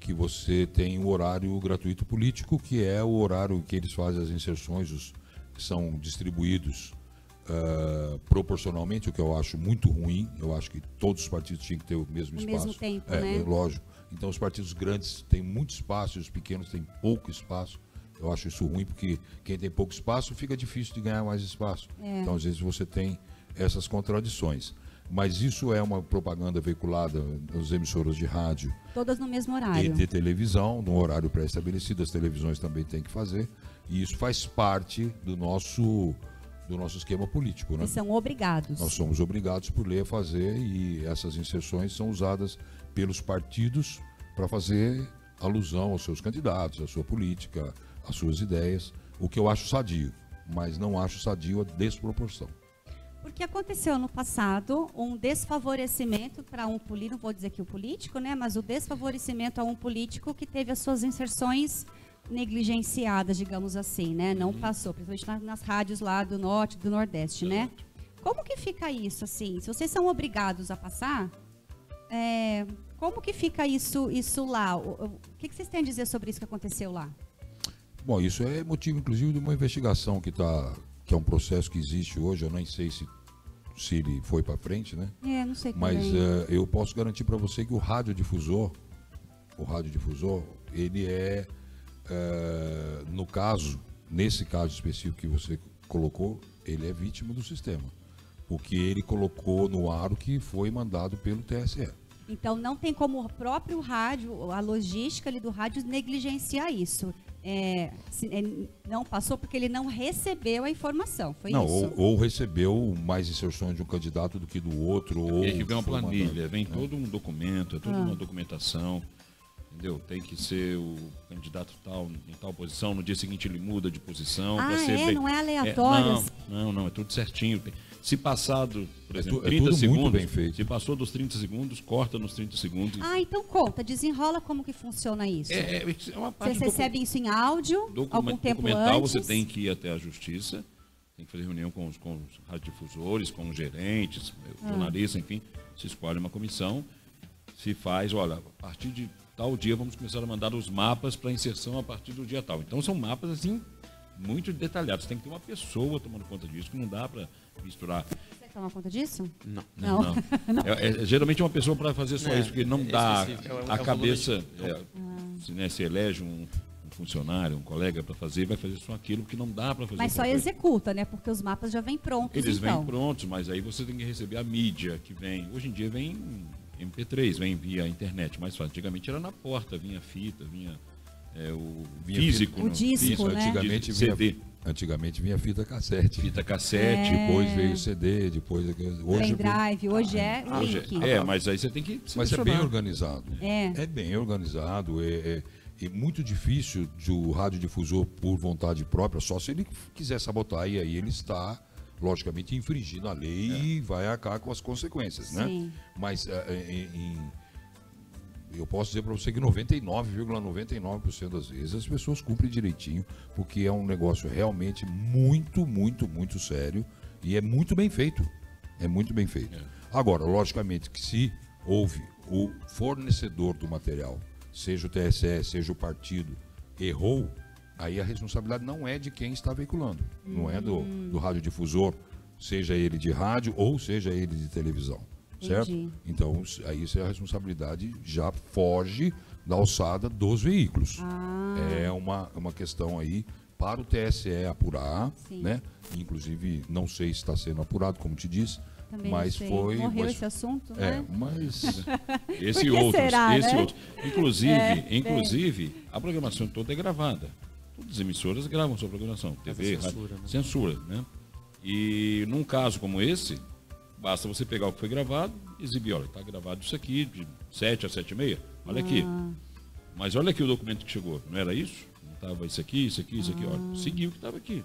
que você tem o horário gratuito político, que é o horário que eles fazem as inserções, os, que são distribuídos ah, proporcionalmente, o que eu acho muito ruim. Eu acho que todos os partidos tinham que ter o mesmo O espaço. mesmo tempo, é, né? é lógico. Então os partidos grandes têm muito espaço e os pequenos têm pouco espaço. Eu acho isso ruim porque quem tem pouco espaço fica difícil de ganhar mais espaço. É. Então às vezes você tem essas contradições. Mas isso é uma propaganda veiculada nas emissoras de rádio Todas no mesmo e horário. de televisão, no horário pré-estabelecido, as televisões também têm que fazer. E isso faz parte do nosso, do nosso esquema político. Né? Eles são obrigados. Nós somos obrigados por lei a fazer e essas inserções são usadas pelos partidos para fazer alusão aos seus candidatos, à sua política, às suas ideias, o que eu acho sadio, mas não acho sadio a desproporção. Porque aconteceu no passado um desfavorecimento para um político, não vou dizer que o político, né? Mas o desfavorecimento a um político que teve as suas inserções negligenciadas, digamos assim, né? Não passou, principalmente nas, nas rádios lá do norte, do nordeste, né? Como que fica isso, assim? Se vocês são obrigados a passar, é, como que fica isso, isso lá? O, o- que, que vocês têm a dizer sobre isso que aconteceu lá? Bom, isso é motivo, inclusive, de uma investigação que tá, que é um processo que existe hoje. Eu nem sei se, se ele foi para frente, né? É, não sei Mas também. eh, eu posso garantir para você que o radiodifusor, o radiodifusor, ele é, eh, no caso, nesse caso específico que você colocou, ele é vítima do sistema. Porque ele colocou no ar o que foi mandado pelo TSE. Então não tem como o próprio rádio, a logística ali do rádio negligenciar isso. É, se- é, não passou porque ele não recebeu a informação. Foi Não, isso. ou, ou recebeu mais inserções de um candidato do que do outro, ou aí que vem uma planilha, vem né? todo um documento, é toda uma documentação. Entendeu? Tem que ser o candidato tal em tal posição, no dia seguinte ele muda de posição. Ah, é? bem- Não é aleatório? não, não, não, é tudo certinho. Tem- Se passado, por É exemplo, tu- é 30 tudo muito segundos, bem feito. se passou dos 30 segundos, corta nos 30 segundos. Ah, então conta, desenrola como que funciona isso. É, é, é uma parte Vocês docu- recebem isso em áudio algum tempo documental, antes? você tem que ir até a justiça, tem que fazer reunião com os, com os radiodifusores, com os gerentes, Ah. jornalistas, enfim, se escolhe uma comissão, se faz, olha, a partir de tal dia vamos começar a mandar os mapas para inserção a partir do dia tal. Então são mapas assim muito detalhados, tem que ter uma pessoa tomando conta disso, que não dá para misturar. Você toma conta disso? Não. Não. Não. É, é, geralmente é uma pessoa para fazer só É, isso, porque não é dá é é a cabeça. se, né, se elege um, um funcionário, um colega para fazer, vai fazer só aquilo, porque não dá para fazer Mas só coisa. executa, né? Porque os mapas já vêm prontos, Eles então. vêm prontos, mas aí você tem que receber a mídia que vem. Hoje em dia vem MP3, vem via internet, mais fácil. Antigamente era na porta, vinha fita, vinha é, o Vinha físico. O disco, físico, né? Antigamente vinha, CD, antigamente vinha fita cassete. fita cassete. Depois veio o CD, depois hoje Pendrive, hoje é o Hoje link. é, mas aí você tem que Mas é bem organizado. É. bem organizado. É, é- é muito difícil de o radiodifusor, por vontade própria, só se ele quiser sabotar. E aí ele está, logicamente, infringindo a lei e vai arcar com as consequências, né? Sim. Mas é, é, eu posso dizer para você que 99,99% das vezes as pessoas cumprem direitinho, porque é um negócio realmente muito, muito, muito sério e é muito bem feito. É muito bem feito. Agora, logicamente que se houve o fornecedor do material, seja o TSE, seja o partido, errou, aí a responsabilidade não é de quem está veiculando, não é do, do radiodifusor, seja ele de rádio ou seja ele de televisão, certo? Entendi. Então, aí a responsabilidade já foge da alçada dos veículos. Ah. É uma, uma questão aí para o TSE apurar, Sim. né? Inclusive, não sei se está sendo apurado, como te disse, Também mas foi... Morreu mas- esse assunto, é, né? mas Esse será, esse né? outros. Inclusive, É, inclusive, a programação toda é gravada. Todas as emissoras gravam sua programação. TV, censura, rádio, né? censura, né? E num caso como esse, basta você pegar o que foi gravado e exibir, olha, está gravado isso aqui, de 7 a 7 e meia. Olha aqui. Ah. Mas olha aqui o documento que chegou. Não era isso? Não estava isso aqui, isso aqui, isso aqui. Ah. Olha, seguiu o que estava aqui.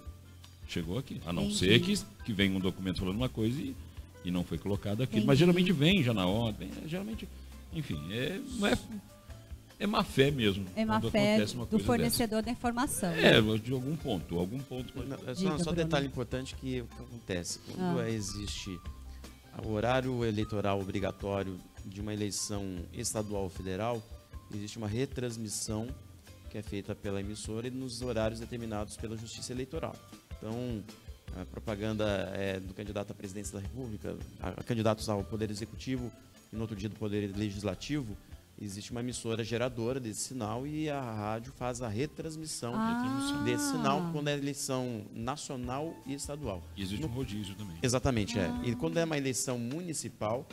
Chegou aqui. A não Entendi. ser que, que venha um documento falando uma coisa e, e não foi colocado aqui. Entendi. Mas geralmente vem já na ordem. é, geralmente, enfim, é, não é, é má fé mesmo. É má quando fé acontece uma do fornecedor da informação. dessa. É, de algum ponto. Algum ponto Não, só, Diga, só um detalhe importante que o que acontece. Quando Ah. é, existe o horário eleitoral obrigatório de uma eleição estadual ou federal, existe uma retransmissão que é feita pela emissora e nos horários determinados pela Justiça Eleitoral. Então, a propaganda é, do candidato à presidência da República, a, a candidatos ao Poder Executivo e no outro dia do Poder Legislativo, existe uma emissora geradora desse sinal e a rádio faz a retransmissão Ah. desse sinal quando é eleição nacional e estadual. E existe um rodízio também. Exatamente, é. E quando é uma eleição municipal,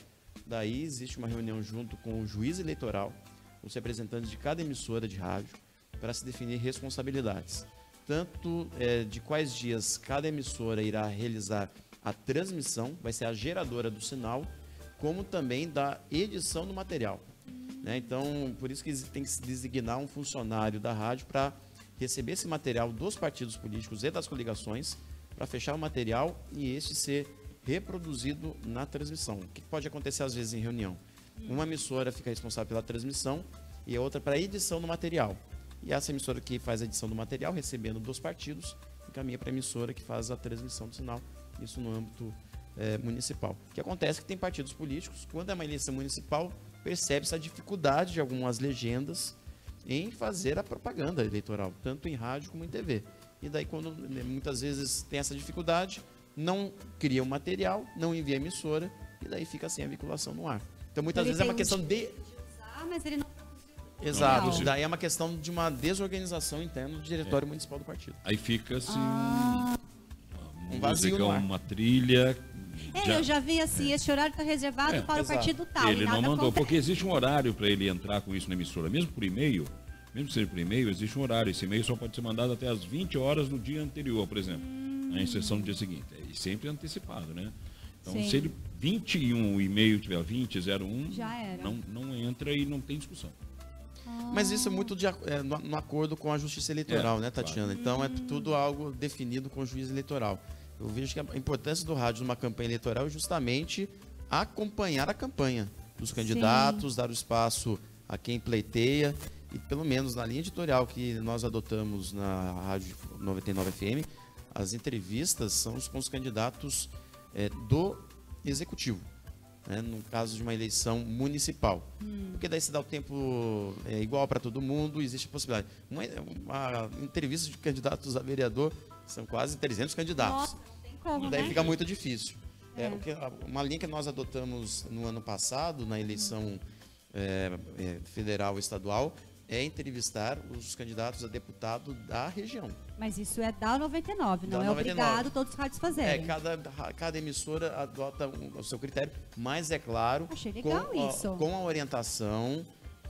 daí existe uma reunião junto com o juiz eleitoral, os representantes de cada emissora de rádio, para se definir responsabilidades. Tanto eh, de quais dias cada emissora irá realizar a transmissão, vai ser a geradora do sinal, como também da edição do material. Né? Então, por isso que tem que se designar um funcionário da rádio para receber esse material dos partidos políticos e das coligações, para fechar o material e este ser reproduzido na transmissão. O que pode acontecer às vezes em reunião? Uma emissora fica responsável pela transmissão e a outra para a edição do material. E essa emissora que faz a edição do material, recebendo dos partidos, encaminha para a emissora que faz a transmissão do sinal, isso no âmbito eh, municipal. O que acontece é que tem partidos políticos, quando é uma eleição municipal, percebe-se a dificuldade de algumas legendas em fazer a propaganda eleitoral, tanto em rádio como em TV. E daí, quando né, muitas vezes tem essa dificuldade, não cria o material, não envia a emissora, e daí fica sem a vinculação no ar. Então, muitas Ele vezes é uma um questão de mas ele não. Exato. Não. Daí é uma questão de uma desorganização interna do diretório municipal do partido. Aí fica assim. Ah. uma Um vazio ar. uma trilha. É, eu já vi assim, esse horário está reservado É, para o exato. partido tal. e ele não mandou, acontece. porque existe um horário para ele entrar com isso na emissora, mesmo por e-mail. Mesmo que seja por e-mail, existe um horário. Esse e-mail só pode ser mandado até as 20 horas no dia anterior, por exemplo. A inserção no dia seguinte. E sempre antecipado, né? Então, Sim. se ele 21 o e-mail tiver 20, 01, Já era. Não, não entra e não tem discussão. Mas isso é muito de é, no, no acordo com a justiça eleitoral, É, né, Tatiana? Então é tudo algo definido com o juiz eleitoral. Eu vejo que a importância do rádio numa campanha eleitoral é justamente acompanhar a campanha dos candidatos, dar o espaço a quem pleiteia e pelo menos na linha editorial que nós adotamos na Rádio 99 FM, as entrevistas são com os candidatos é, do executivo né, no caso de uma eleição municipal. Porque daí se dá o tempo é, igual para todo mundo, existe a possibilidade. Uma, uma entrevista de candidatos a vereador são quase 300 candidatos. Nossa, não tem como, daí né? fica muito difícil. É, que- uma linha que nós adotamos no ano passado, na eleição é, é, federal e estadual, é entrevistar os candidatos a deputado da região. Mas isso é da 99, não Da é 99. obrigado todos os rádios É, fazerem. cada, cada emissora adota um- o seu critério, mas é claro, Achei legal com, a- isso. com a orientação,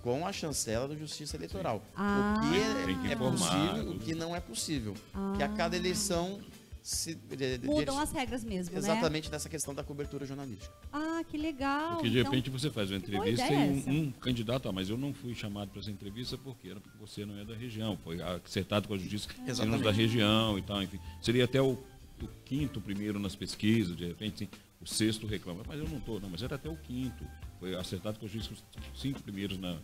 com a chancela da Justiça Eleitoral. Ah. o que é, é possível, o que não é possível. Que a cada eleição se de- de- Mudam as regras mesmo, né? exatamente nessa questão da cobertura jornalística. Ah, que legal. Porque de Então, repente você faz uma entrevista e um, um candidato, ah, mas eu não fui chamado para essa entrevista porque era porque você não é da região, foi acertado com a justiça, seremos Exatamente. da região e tal, enfim. Seria até o, o quinto primeiro nas pesquisas, de repente, sim, o sexto reclama, mas eu não estou, não, mas era até o quinto, foi acertado com os cinco primeiros na,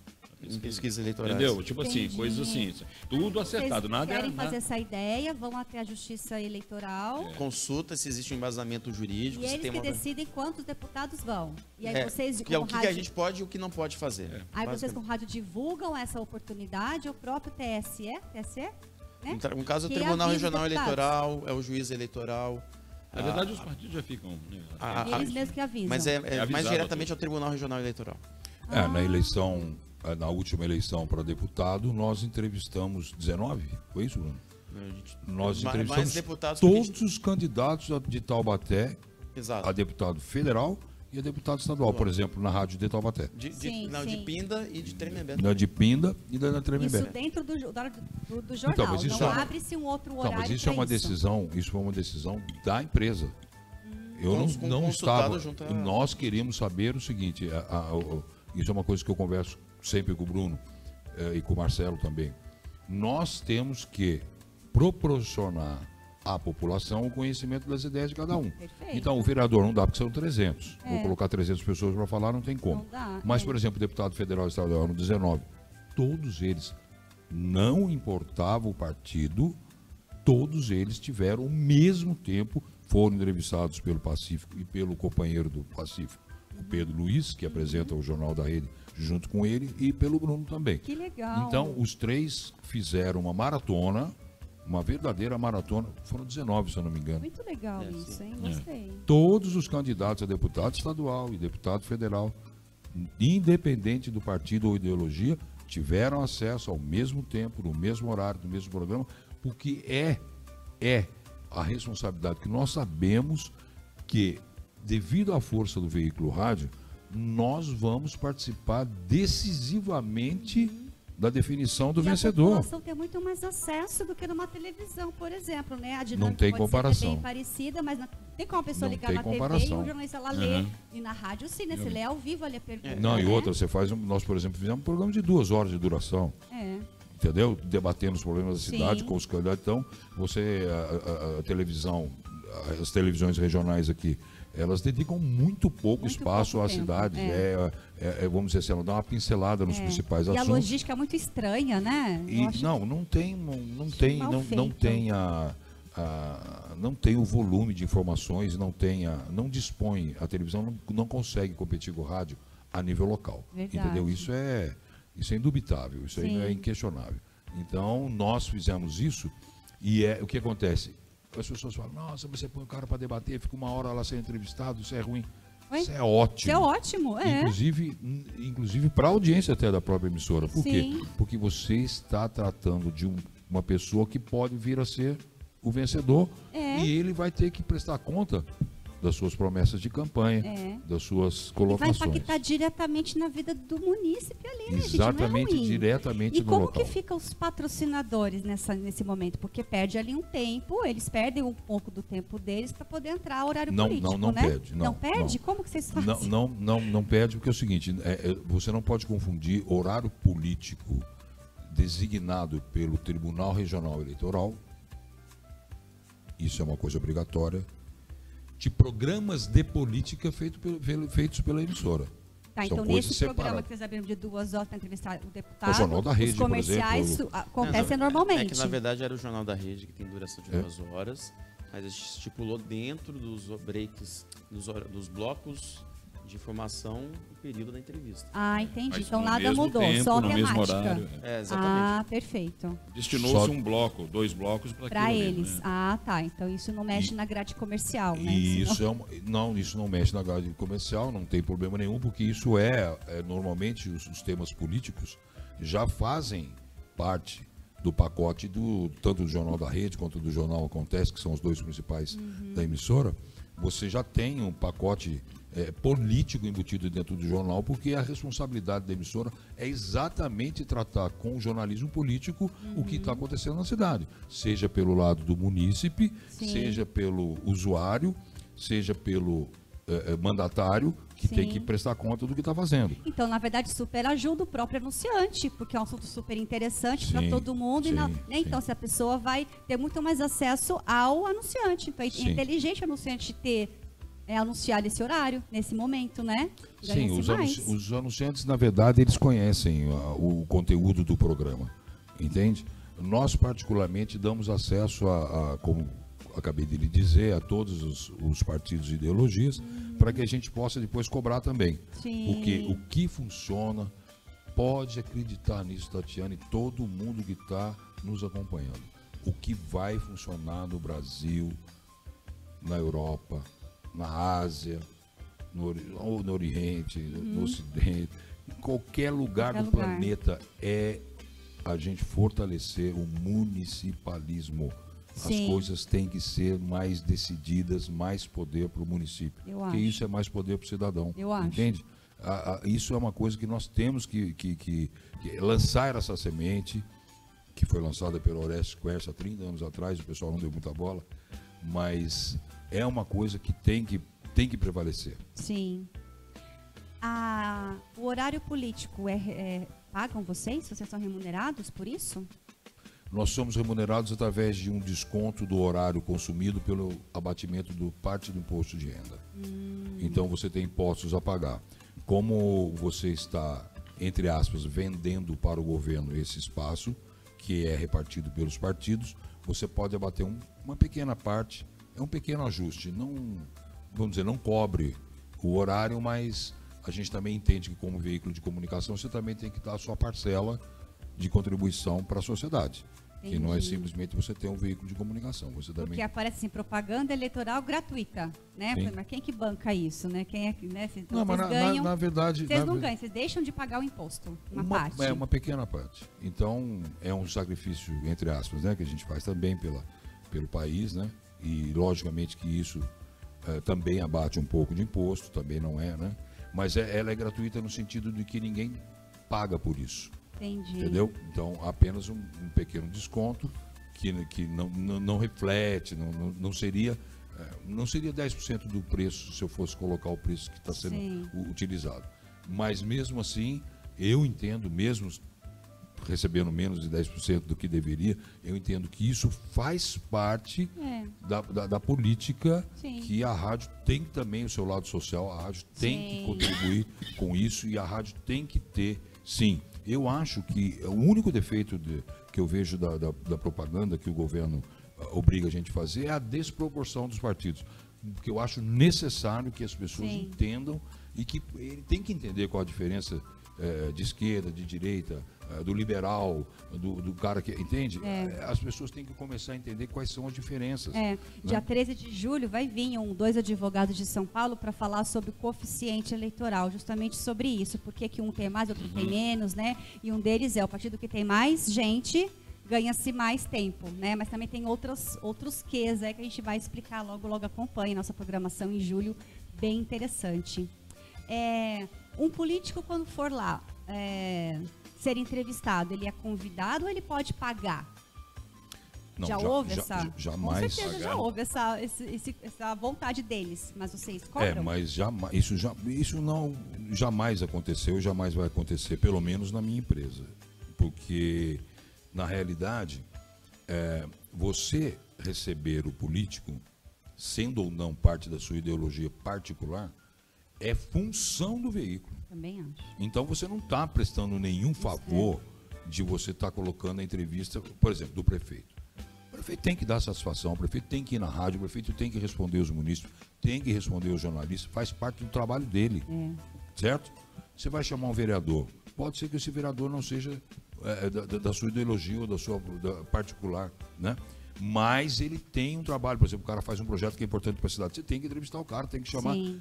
Em pesquisas eleitorais. Entendeu? Tipo assim, Entendi. coisas assim, tudo acertado, Vocês nada é querem nada- fazer essa ideia, vão até a Justiça Eleitoral Consulta se existe um embasamento jurídico, e se eles tem que uma... decidem quantos deputados vão. E aí É, vocês, que é o que, que a rádio, gente pode e o que não pode fazer. aí vocês com rádio divulgam essa oportunidade, o próprio TSE, TSE, né? No tra- No caso, é o Tribunal Regional deputados. Eleitoral, é o juiz eleitoral. Na verdade, os partidos já ficam. Né? A- a- Eles mesmos que avisam. Mas é, é É mais diretamente ao Tribunal Regional Eleitoral. É, na eleição, na última eleição para deputado, nós entrevistamos 19, foi isso, Bruno? Gente- Nós entrevistamos todos gente- os candidatos de Taubaté Exato. a deputado federal e a deputado estadual, por exemplo, na rádio de Taubaté. De, de- Sim, não, sim. de Pinda e de Tremembé. Na de Pinda e da na Isso Tremembé. dentro do, do, do jornal. Então, mas isso não é- abre-se um outro Não, horário mas isso é uma decisão, isso foi uma decisão da empresa. Eu não, não estava. junto a- Nós queríamos saber o seguinte: a- a- isso é uma coisa que eu converso sempre com o Bruno eh, e com o Marcelo também. Nós temos que proporcionar à população o conhecimento das ideias de cada um. Perfeito. Então, o vereador não dá porque são 300. É. Vou colocar 300 pessoas para falar, não tem como. Não dá, Mas, é. por exemplo, o deputado federal estadual no 19, todos eles, não importava o partido, todos eles tiveram o mesmo tempo, foram entrevistados pelo Pacífico e pelo companheiro do Pacífico, o Pedro Luiz, que apresenta o Jornal da Rede, junto com ele, e pelo Bruno também. Que legal. Então, os três fizeram uma maratona, uma verdadeira maratona, foram 19, se eu não me engano. Muito legal É, isso, hein? Gostei. Todos os candidatos a deputado estadual e deputado federal, independente do partido ou ideologia, tiveram acesso ao mesmo tempo, no mesmo horário, no mesmo programa, porque é é a responsabilidade que nós sabemos que devido à força do veículo rádio, nós vamos participar decisivamente da definição do e vencedor. a população tem muito mais acesso do que numa televisão, por exemplo, né? A Não tem comparação. Bem parecida, mas não- tem como a pessoa Não ligar na TV e comparação. o jornalista lá lê. Uhum. E na rádio sim, né? Você lê ao vivo ali a pergunta. Não, e né? outra, você faz, um- nós, por exemplo, fizemos um programa de duas horas de duração. É. entendeu? Debatendo os problemas da cidade Sim. com os candidatos. Então, você, a, a- a televisão, as televisões regionais aqui, elas dedicam muito pouco Muito espaço pouco à tempo, cidade. É. é- é, vamos dizer assim, ela dá uma pincelada nos É. principais E a assuntos. logística é muito estranha, né? E não, não tem, não, tem, não, não feito. tem a, a- não tem o volume de informações, não tem a, não dispõe, a televisão não, não consegue competir com o rádio a nível local. Verdade. Entendeu? Isso é, isso é indubitável, isso aí é inquestionável. Então, nós fizemos isso e é o que acontece. As pessoas falam, nossa, você põe o cara para debater, fica uma hora lá sendo entrevistado, isso é ruim. Oi? Isso é ótimo. Isso é ótimo, é. Inclusive, in- inclusive para a audiência até da própria emissora. Por quê? Sim. Porque você está tratando de um- uma pessoa que pode vir a ser o vencedor É. e ele vai ter que prestar conta das suas promessas de campanha, É. das suas E vai colocações. impactar diretamente na vida do munícipe ali, né, gente? Exatamente, não é diretamente E no como local. que ficam os patrocinadores nessa, nesse momento? Porque perde ali um tempo, eles perdem um pouco do tempo deles para poder entrar horário Não, político, não, não né? perde, não, perde? não. Como que vocês fazem? Não, não, não, não perde, porque é o seguinte, é, é, você não pode confundir horário político designado pelo Tribunal Regional Eleitoral, isso é uma coisa obrigatória, de programas de política feito pelo- feitos pela emissora. Tá, São então nesse programa separadas. que vocês abriram de duas horas para entrevistar o deputado, O Jornal da Rede, os por comerciais exemplo. acontecem É normalmente. que na verdade era o Jornal da Rede, que tem duração de É. duas horas, mas a gente estipulou dentro dos breaks, dos, dos blocos de informação, o período da entrevista. Ah, entendi. Mas então nada mesmo mudou, tempo, só a mesmo temática. horário. é. É, exatamente. Ah, perfeito. Destinou-se Só- um bloco, dois blocos para Para eles. Ah, tá. Então isso não mexe na grade comercial, né? E Senão- isso é uma- não, isso não mexe na grade comercial, não tem problema nenhum, porque isso é, é, normalmente os, os temas políticos já fazem parte do pacote do tanto do Jornal da Rede quanto do Jornal Acontece, que são os dois principais da emissora. Você já tem um pacote é, político embutido dentro do jornal, porque a responsabilidade da emissora é exatamente tratar com o jornalismo político o que está acontecendo na cidade, seja pelo lado do munícipe, Sim. seja pelo usuário, seja pelo eh, eh, mandatário que tem Sim. que prestar conta do que está fazendo. Então, na verdade, super ajuda o próprio anunciante, porque é um assunto super interessante para Sim, todo mundo. e na- sim, né? sim. Então, se a pessoa vai ter muito mais acesso ao anunciante. Então, é Sim. inteligente o anunciante ter, é, anunciar nesse horário, nesse momento, né? Sim, os, os anunciantes, na verdade, eles conhecem ah, o conteúdo do programa, entende? Nós, particularmente, damos acesso a, a, como acabei de lhe dizer, a todos os, os partidos e ideologias, para que a gente possa depois cobrar também. Sim. Porque o que funciona, pode acreditar nisso, Tatiana, e todo mundo que está nos acompanhando. O que vai funcionar no Brasil na Europa, na Ásia, no, ou no Oriente, no Ocidente, em qualquer lugar Qualquer do lugar. planeta é a gente fortalecer o municipalismo. As Sim. coisas têm que ser mais decididas, mais poder para o município. Eu Porque acho. isso é mais poder para o cidadão. Eu acho. Entende? A- a- isso é uma coisa que nós temos que, que- que- que lançar essa semente, que foi lançada pelo Orestes Quercia há 30 anos atrás, o pessoal não deu muita bola, mas é uma coisa que tem que, tem que prevalecer. Sim. Ah, o horário político é, é- pagam vocês? Vocês são remunerados por isso? Nós somos remunerados através de um desconto do horário consumido pelo abatimento do parte do imposto de renda. Então você tem impostos a pagar. Como você está, entre aspas, vendendo para o governo esse espaço, que é repartido pelos partidos, você pode abater um- uma pequena parte, é um pequeno ajuste. Não, vamos dizer, não cobre o horário, mas a gente também entende que como veículo de comunicação você também tem que dar a sua parcela de contribuição para a sociedade. Que não é Entendi. simplesmente você ter um veículo de comunicação, você também Porque aparece assim, propaganda eleitoral gratuita, né? Sim. Mas quem que banca isso, né? Quem é que, né? Vocês, Não, mas na, na- ganham, na verdade. vocês na não ganham, vocês deixam de pagar o imposto, uma, uma, parte. É uma pequena parte. Então, é um sacrifício, entre aspas, né, que a gente faz também pela, pelo país, né? E, logicamente, que isso eh, também abate um pouco de imposto, também não é, né? Mas é- ela é gratuita no sentido de que ninguém paga por isso, Entendi. entendeu? Então, apenas um, um pequeno desconto que, que não, não, não reflete, não, não, não seria... eh, Não seria 10% do preço se eu fosse colocar o preço que está sendo Sim. utilizado. Mas mesmo assim, eu entendo, mesmo recebendo menos de 10% do que deveria, eu entendo que isso faz parte É. da, da, da política Sim. que a rádio tem tem o seu lado social, a rádio tem Sim. que contribuir com isso e a rádio tem que ter, sim. Eu acho que o único defeito de- que eu vejo da, da, da propaganda que o governo ah, obriga a gente a fazer é a desproporção dos partidos. Porque eu acho necessário que as pessoas Sim. entendam e que ele tem que entender qual a diferença eh, de esquerda, de direita, eh, do liberal, do, do cara que. Entende? É. Eh, As pessoas têm que começar a entender quais são as diferenças. É, dia Né? 13 de julho vai vir um, dois advogados de São Paulo para falar sobre o coeficiente eleitoral, justamente sobre isso, porque que um tem mais, outro tem menos, né? E um deles é o partido que tem mais gente ganha-se mais tempo, né? Mas também tem outros outros quês aí que a gente vai explicar logo, logo acompanhe nossa programação em julho, bem interessante. É, um político quando for lá é, ser entrevistado, ele é convidado ou ele pode pagar? Não, já, ja- houve ja- essa? jamais. Com certeza já houve essa, esse- esse- essa vontade deles, mas vocês É, cobram? mas jamais, isso, já, isso não jamais aconteceu e jamais vai acontecer, pelo menos na minha empresa. Porque, na realidade, é, você receber o político, sendo ou não parte da sua ideologia particular, é função do veículo. Também acho. Então você não está prestando nenhum favor de você estar colocando a entrevista, por exemplo, do prefeito. O prefeito tem que dar satisfação, o prefeito tem que ir na rádio, o prefeito tem que responder os munícipes, tem que responder os jornalistas, faz parte do trabalho dele. Certo? Você vai chamar um vereador. Pode ser que esse vereador não seja é, da, da- da sua ideologia ou da sua da particular, né? Mas ele tem um trabalho, por exemplo, o cara faz um projeto que é importante para a cidade. Você tem que entrevistar o cara, tem que chamar Sim.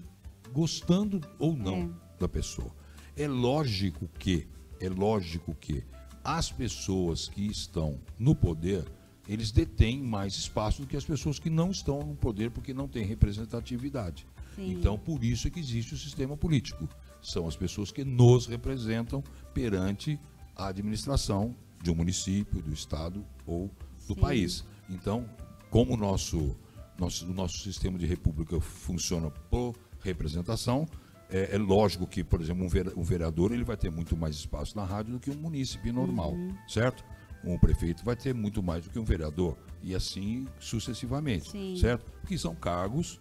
Gostando ou não É. da pessoa. É lógico que, é lógico que as pessoas que estão no poder, eles detêm mais espaço do que as pessoas que não estão no poder porque não têm representatividade. Sim. Então, por isso é que existe o sistema político. São as pessoas que nos representam perante a administração de um município, do estado ou do Sim. país. Então, como o nosso, nosso, o nosso sistema de república funciona por representação, é, é lógico que, por exemplo, um vereador ele vai ter muito mais espaço na rádio do que um munícipe normal, Uhum. certo? Um prefeito vai ter muito mais do que um vereador e assim sucessivamente, Sim. certo? Porque são cargos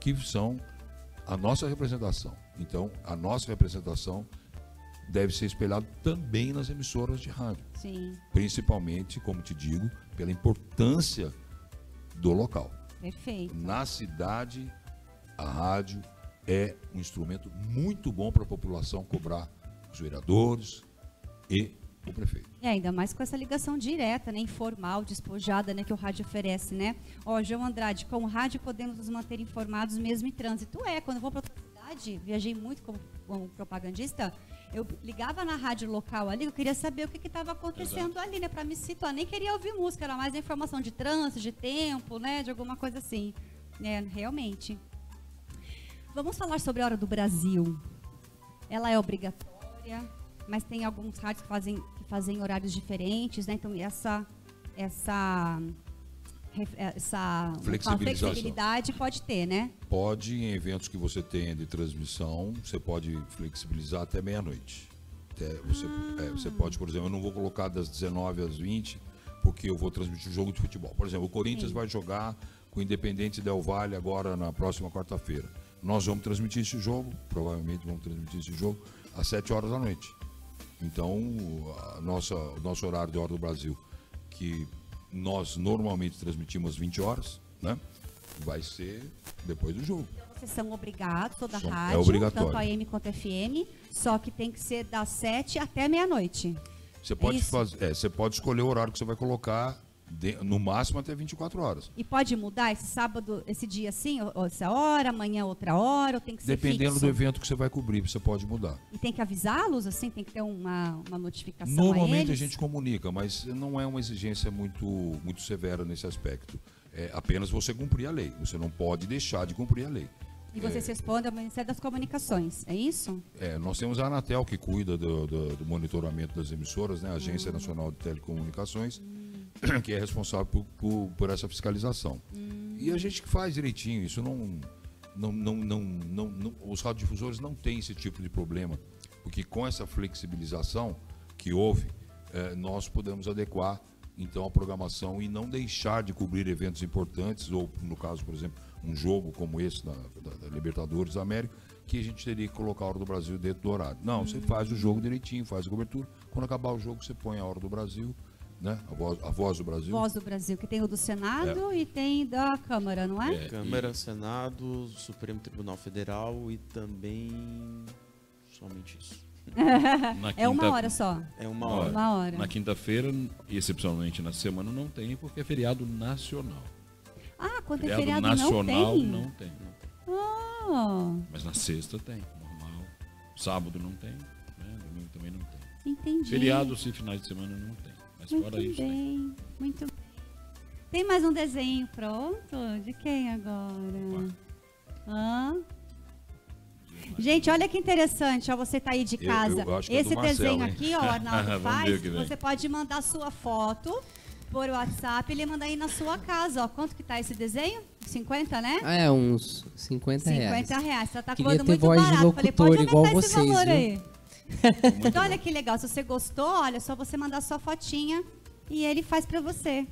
que são a nossa representação. Então, a nossa representação deve ser espelhada também nas emissoras de rádio Sim, principalmente, como te digo, pela importância do local. perfeito. Na cidade, a rádio é um instrumento muito bom para a população cobrar os vereadores e o prefeito. E ainda mais com essa ligação direta, né, informal, despojada, né, que o rádio oferece, né? Ó, João Andrade, com o rádio podemos nos manter informados mesmo em trânsito. É, quando eu vou para outra cidade, viajei muito como, como propagandista, eu ligava na rádio local ali, eu queria saber o que estava acontecendo ali, né, para me situar. Nem queria ouvir música, era mais informação de trânsito, de tempo, né, de alguma coisa assim. É, realmente. Vamos falar sobre a hora do Brasil. Ela é obrigatória, mas tem alguns rádios que fazem, que fazem horários diferentes, né? Então essa essa ref- essa flexibilidade pode ter, né? Pode, em eventos que você tenha de transmissão, você pode flexibilizar até meia-noite. Até Você, é, você pode, por exemplo, eu não vou colocar das 19 às 20, porque eu vou transmitir um jogo de futebol. Por exemplo, o Corinthians vai jogar com o Independente Del Valle agora na próxima quarta-feira. Nós vamos transmitir esse jogo, provavelmente vamos transmitir esse jogo, às 7 horas da noite. Então, a nossa, o nosso horário de hora do Brasil, que nós normalmente transmitimos às 20 horas, né? Vai ser depois do jogo. Então vocês são obrigados, toda a é rádio, obrigatório. tanto AM quanto a FM, só que tem que ser das 7 até meia-noite. Você pode, isso? faz- é, você pode escolher o horário que você vai colocar, de- no máximo até 24 horas. E pode mudar esse sábado, esse dia assim, ou- essa hora, amanhã outra hora, ou tem que ser Dependendo fixo? do evento que você vai cobrir, você pode mudar. E tem que avisá-los, assim, tem que ter uma, uma notificação a Normalmente a, eles? gente comunica, mas não é uma exigência muito, muito severa nesse aspecto. É apenas você cumprir a lei. Você não pode deixar de cumprir a lei. E vocês respondem ao Ministério das Comunicações, é isso? É, nós temos a Anatel que cuida do, do- do monitoramento das emissoras, né? a Agência Nacional de Telecomunicações, que é responsável por, por- por essa fiscalização. E a gente que faz direitinho, isso não, não, não, não, não, não- os radiodifusores não têm esse tipo de problema, porque com essa flexibilização que houve, eh, nós podemos adequar então a programação e não deixar de cobrir eventos importantes, ou no caso, por exemplo, um jogo como esse da, da- da Libertadores da América, que a gente teria que colocar a hora do Brasil dentro do horário. Não, você faz o jogo direitinho, faz a cobertura. Quando acabar o jogo, você põe a hora do Brasil, né? A voz, a voz do Brasil. Voz do Brasil, que tem o do Senado É. e tem da Câmara, não é? É, Câmara, Senado, Supremo Tribunal Federal e também somente isso. Na É uma quinta- hora só. É uma hora. Uma hora. Na quinta-feira, e excepcionalmente na semana, não tem, porque é feriado nacional. Ah, quando é Feriado, feriado nacional não tem? não tem. Oh, Mas na sexta tem, normal. Sábado não tem, né? Domingo também não tem. entendi. Feriados e finais de semana não tem. Mas Muito fora isso, tem. bem, muito bem. Tem mais um desenho pronto? De quem agora? Hã? Gente, olha que interessante, ó, você tá aí de Eu- casa. eu acho que é do Esse Marcelo, desenho hein? aqui, ó, o Arnaldo faz, você pode mandar sua foto por WhatsApp e ele manda aí na sua casa, ó. Quanto que tá esse desenho? 50, né? Ah, é uns 50 reais. 50 reais. Você tá Queria cobrando ter muito voz de barato. Falei, pode locutor igual aumentar esse vocês, valor viu? aí. Então, olha que legal. Se você gostou, olha, é só você mandar sua fotinha e ele faz pra você.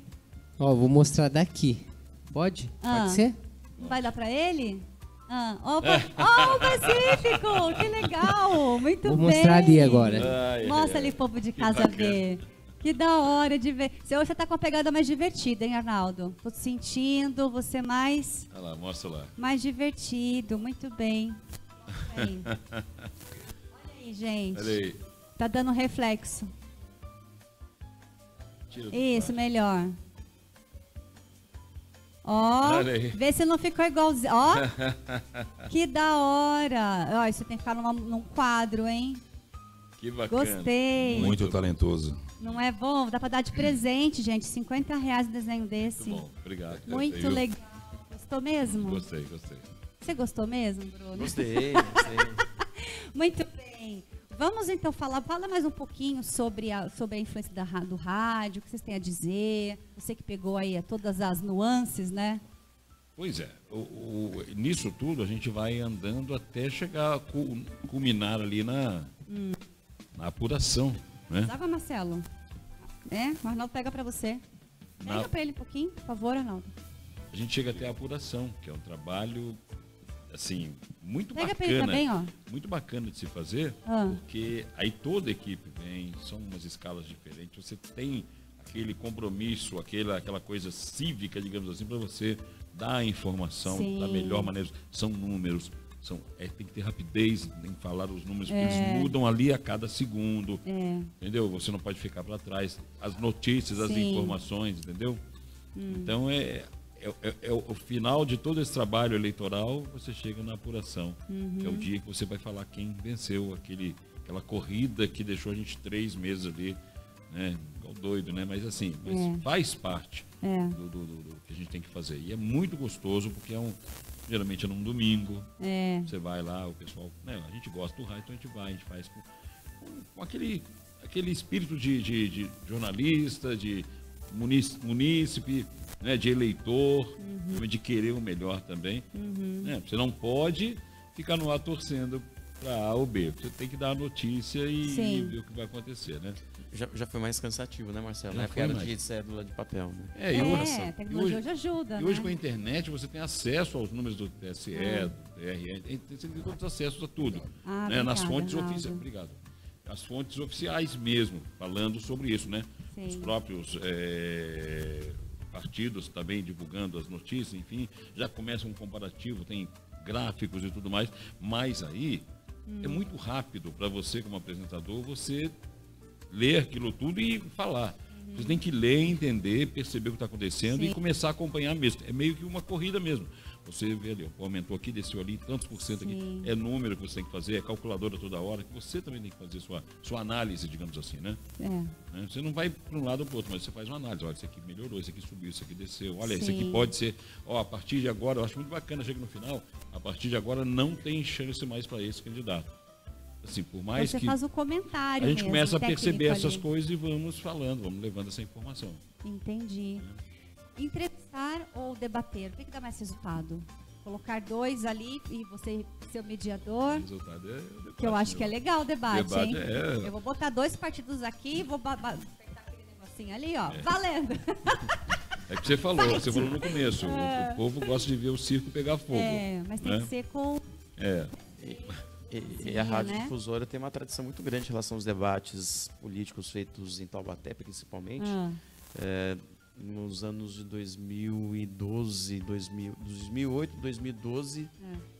Ó, vou mostrar daqui. Pode? Ah. Pode ser? Vai dar pra ele? Ah, opa! Oh, o Pacífico! Que legal! Muito Vou bem! mostrar ali agora. Ai, Mostra ai, ali, povo de casa ver. Que da hora de ver. Você hoje você tá com uma pegada mais divertida, hein, Arnaldo? Tô sentindo você mais, Olha lá, mostra lá. mais divertido. Muito bem. Aí. Aí, gente. Olha aí. Tá dando reflexo. Isso, quarto. melhor. Ó, vê se não ficou igualzinho. Ó, que da hora. Ó, isso tem que ficar numa- num quadro, hein? Que bacana. Gostei. Muito talentoso. Não é bom? Dá pra dar de presente, gente. 50 reais um desenho desse. Muito bom, obrigado. Muito Gostei, legal. Gostou mesmo? Gostei, gostei. Você gostou mesmo, Bruno? Gostei, gostei. Muito bem. Vamos então falar, fala mais um pouquinho sobre a, sobre a influência da, do rádio, o que vocês têm a dizer. Você que pegou aí todas as nuances, né? Pois é, o- o- nisso tudo a gente vai andando até chegar culminar ali na, na apuração, né? Água, Marcelo. É, o Arnaldo pega pra você. Pega Na- pra ele um pouquinho, por favor, Arnaldo. A gente chega até a apuração, que é um trabalho assim muito Pega bacana, também, muito bacana de se fazer, Ah. porque aí toda a equipe vem, são umas escalas diferentes, você tem aquele compromisso, aquela aquela coisa cívica, digamos assim, para você dar a informação Sim. da melhor maneira. São números, são, é, tem que ter rapidez em falar os números, porque É. eles mudam ali a cada segundo. É. Entendeu? Você não pode ficar para trás. As notícias, as Sim. Hum. informações, entendeu? Então é, é, é- é o final de todo esse trabalho eleitoral, você chega na apuração. Uhum. É o dia que você vai falar quem venceu aquele, aquela corrida que deixou a gente três meses ali, né? Igual doido, né? Mas assim, mas É. faz parte É. do, do- do- do que a gente tem que fazer. E é muito gostoso, porque é um. Geralmente é num domingo. É. Você vai lá, o pessoal. Né, a gente gosta do rádio, então a gente vai, a gente faz com, com- com aquele, aquele espírito de, de- de jornalista, de munícipe, né, de eleitor, Uhum. de querer o melhor também. né? Você não pode ficar no ar torcendo para A ou B. Você tem que dar a notícia e, e ver o que vai acontecer, né? Já, já foi mais cansativo, né, Marcelo? Na época era de cédula de papel, né? É, e É, hoje- a e tecnologia hoje- hoje ajuda, E hoje né? com a internet você tem acesso aos números do TSE, É. do TRE, tem, tem, todos os acessos a tudo. Ah, né, nas obrigada, fontes Arnaldo. oficiais. Obrigado. As fontes oficiais mesmo, falando sobre isso, né? Sim. Os próprios eh, partidos também divulgando as notícias, enfim, já começa um comparativo, tem gráficos e tudo mais, mas aí Hum. é muito rápido para você como apresentador, você ler aquilo tudo e falar. Você tem que ler, entender, perceber o que está acontecendo Sim. e começar a acompanhar mesmo. É meio que uma corrida mesmo. Você vê ali, aumentou aqui, desceu ali, tantos por cento aqui. É número que você tem que fazer, é calculadora toda hora, que você também tem que fazer sua, sua análise, digamos assim, né? É. Né? Você não vai para um lado ou para o outro, mas você faz uma análise. Olha, isso aqui melhorou, isso aqui subiu, isso aqui desceu. Olha, isso aqui pode ser. Ó, a partir de agora, eu acho muito bacana, chega no final, a partir de agora não tem chance mais para esse candidato. Assim, por mais Você que faz o comentário a gente mesmo, começa a perceber essas ali. coisas e vamos falando, vamos levando essa informação. Entendi. Entrevistar ou debater? O que, que dá mais resultado? Colocar dois ali e você ser o O mediador? resultado é o debate, Que eu acho né? que é legal o debate, Debate hein? é- Eu vou botar dois partidos aqui e vou negocinho ali, É. ó. Valendo! É que você falou, você falou no começo. O, o povo gosta de ver o circo pegar fogo. É, mas tem né? que ser com. É. E, Sim, e a Rádio né? Difusora tem uma tradição muito grande em relação aos debates políticos feitos em Taubaté, principalmente. Ah, É, nos anos de 2012, 2000, 2008, 2012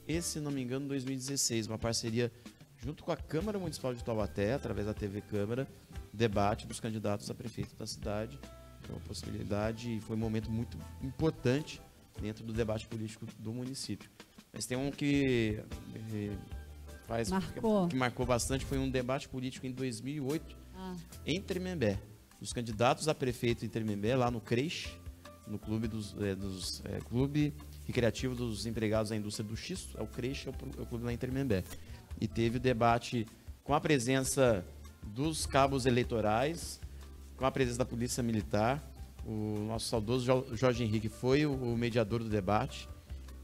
e, se não me engano, 2016. Uma parceria junto com a Câmara Municipal de Taubaté, através da TV Câmara, debate dos candidatos a prefeito da cidade. Foi uma possibilidade e foi um momento muito importante dentro do debate político do município. Mas tem um que eh, faz Marcou. que marcou bastante foi um debate político em 2008 ah, em Tremembé. Os candidatos a prefeito em Tremembé, lá no CREIX, no clube dos, eh, dos eh, clube recreativo dos empregados da indústria do xisto, é o CREIX, é o, é o clube lá em Tremembé. E teve o debate com a presença dos cabos eleitorais, com a presença da polícia militar. O nosso saudoso Jo- Jorge Henrique foi o, o mediador do debate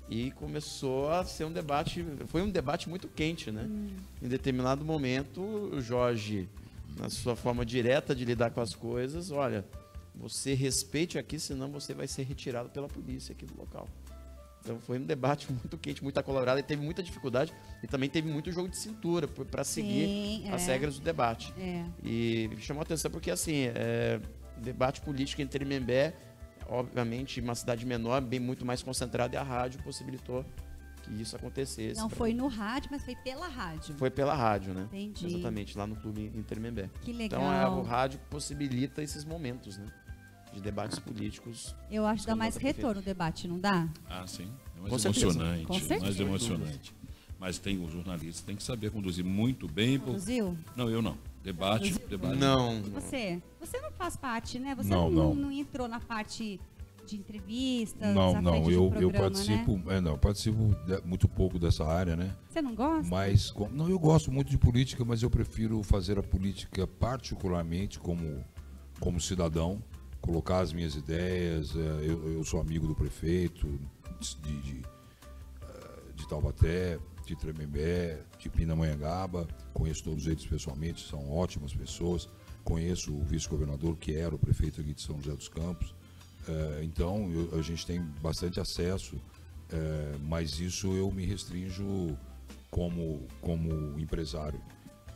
e começou a ser um debate, foi um debate muito quente, né? Em determinado momento, o Jorge, na sua forma direta de lidar com as coisas, olha, você respeite aqui, senão você vai ser retirado pela polícia aqui do local. Então foi um debate muito quente, muito acalorado, e teve muita dificuldade e também teve muito jogo de cintura para seguir Sim, as é. regras do debate. é. E chamou a atenção porque, assim, é, debate político entre Tremembé, obviamente, uma cidade menor, bem muito mais concentrada, e a rádio possibilitou que isso acontecesse. Não pra- foi no rádio, mas foi pela rádio. Foi pela rádio, né? Entendi. Exatamente, lá no clube em Tremembé. Que legal. Então, é, o rádio possibilita esses momentos, né? De debates políticos. Eu acho que dá mais retorno o debate, não dá? Ah, sim. É mais Com certeza. emocionante. Com certeza. Mais emocionante. Mas tem o jornalista tem que saber conduzir muito bem. por- Produziu? Não, eu não. Debate, debate. Não. Você? Você não faz parte, né? Você Não, não, não. entrou na parte de entrevistas, Não, à não, frente de eu, um eu programa, participo, Né? é, não, participo muito pouco dessa área, né? Você não gosta? Mas, não, eu gosto muito de política, mas eu prefiro fazer a política particularmente como, como cidadão, colocar as minhas ideias. é, Eu, eu sou amigo do prefeito de, de, eh, de Taubaté, de Tremembé, de Pindamonhangaba, conheço todos eles pessoalmente, são ótimas pessoas. Conheço o vice-governador, que era o prefeito aqui de São José dos Campos. É, então, eu- a gente tem bastante acesso, é, mas isso eu me restringo como, como empresário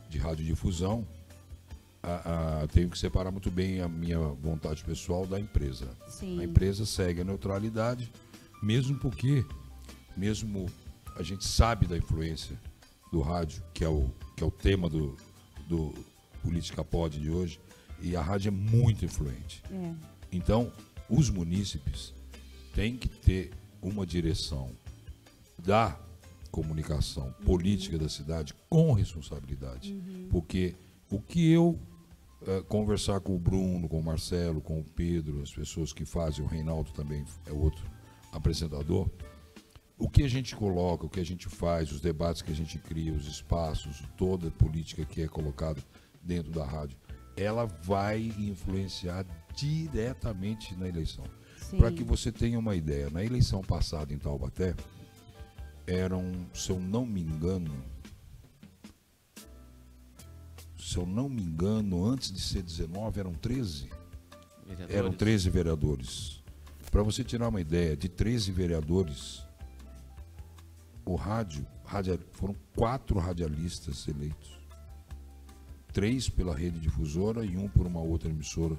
de radiodifusão. A, a, tenho que separar muito bem a minha vontade pessoal da empresa. Sim. A empresa segue a neutralidade, mesmo porque, mesmo a gente sabe da influência do rádio, que é o, que é o tema do, do Política Pod de hoje, e a rádio é muito influente. É. Então, os munícipes têm que ter uma direção da comunicação política da cidade com responsabilidade. Porque o que eu eh, conversar com o Bruno, com o Marcelo, com o Pedro, as pessoas que fazem, o Reinaldo também é outro apresentador, o que a gente coloca, o que a gente faz, os debates que a gente cria, os espaços, toda a política que é colocada dentro da rádio, ela vai influenciar diretamente na eleição. Para que você tenha uma ideia, na eleição passada em Taubaté, eram, se eu não me engano, se eu não me engano, antes de ser 19, eram 13. Vereadores. Eram 13 vereadores. Para você tirar uma ideia, de 13 vereadores, o rádio, foram quatro radialistas eleitos. Três pela rede difusora e um por uma outra emissora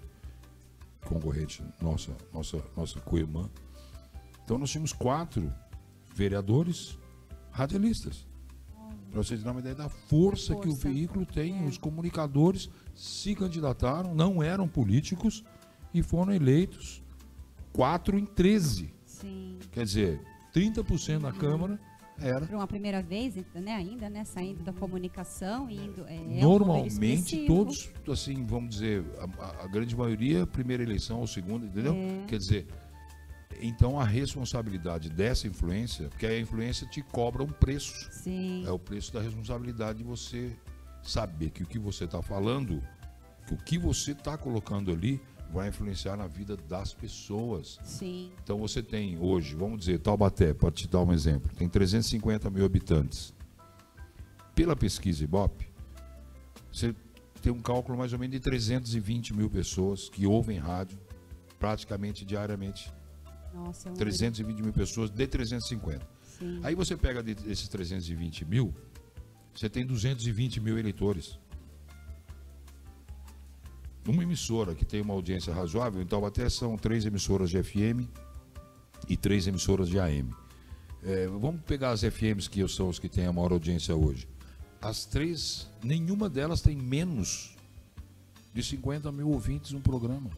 concorrente, nossa, nossa, nossa co-irmã. Então nós tínhamos quatro vereadores radialistas. Para você ter uma ideia da força, que o Força. veículo tem, É. os comunicadores se candidataram, não eram políticos e foram eleitos 4 em 13. Sim. Quer dizer, 30% da Câmara era. Para uma primeira vez, né, ainda, né, saindo da comunicação e indo. É, é um Normalmente, expressivo. todos, assim, vamos dizer, a, a- a grande maioria, primeira eleição ou segunda, entendeu? É. Quer dizer, então a responsabilidade dessa influência, porque a influência te cobra um preço. Sim. É o preço da responsabilidade de você saber que o que você está falando, que o que você está colocando ali vai influenciar na vida das pessoas. Sim. Então você tem hoje, vamos dizer, Taubaté, para te dar um exemplo, tem 350 mil habitantes. Pela pesquisa Ibope, você tem um cálculo mais ou menos de 320 mil pessoas que ouvem rádio praticamente diariamente. Nossa, é um 320 mil pessoas de 350. número- Sim. Aí você pega de- desses 320 mil, você tem 220 mil eleitores. Uma emissora que tem uma audiência razoável, então até são três emissoras de FM e três emissoras de AM. É, vamos pegar as FMs que são os que têm a maior audiência hoje. As três, nenhuma delas tem menos de 50 mil ouvintes no programa.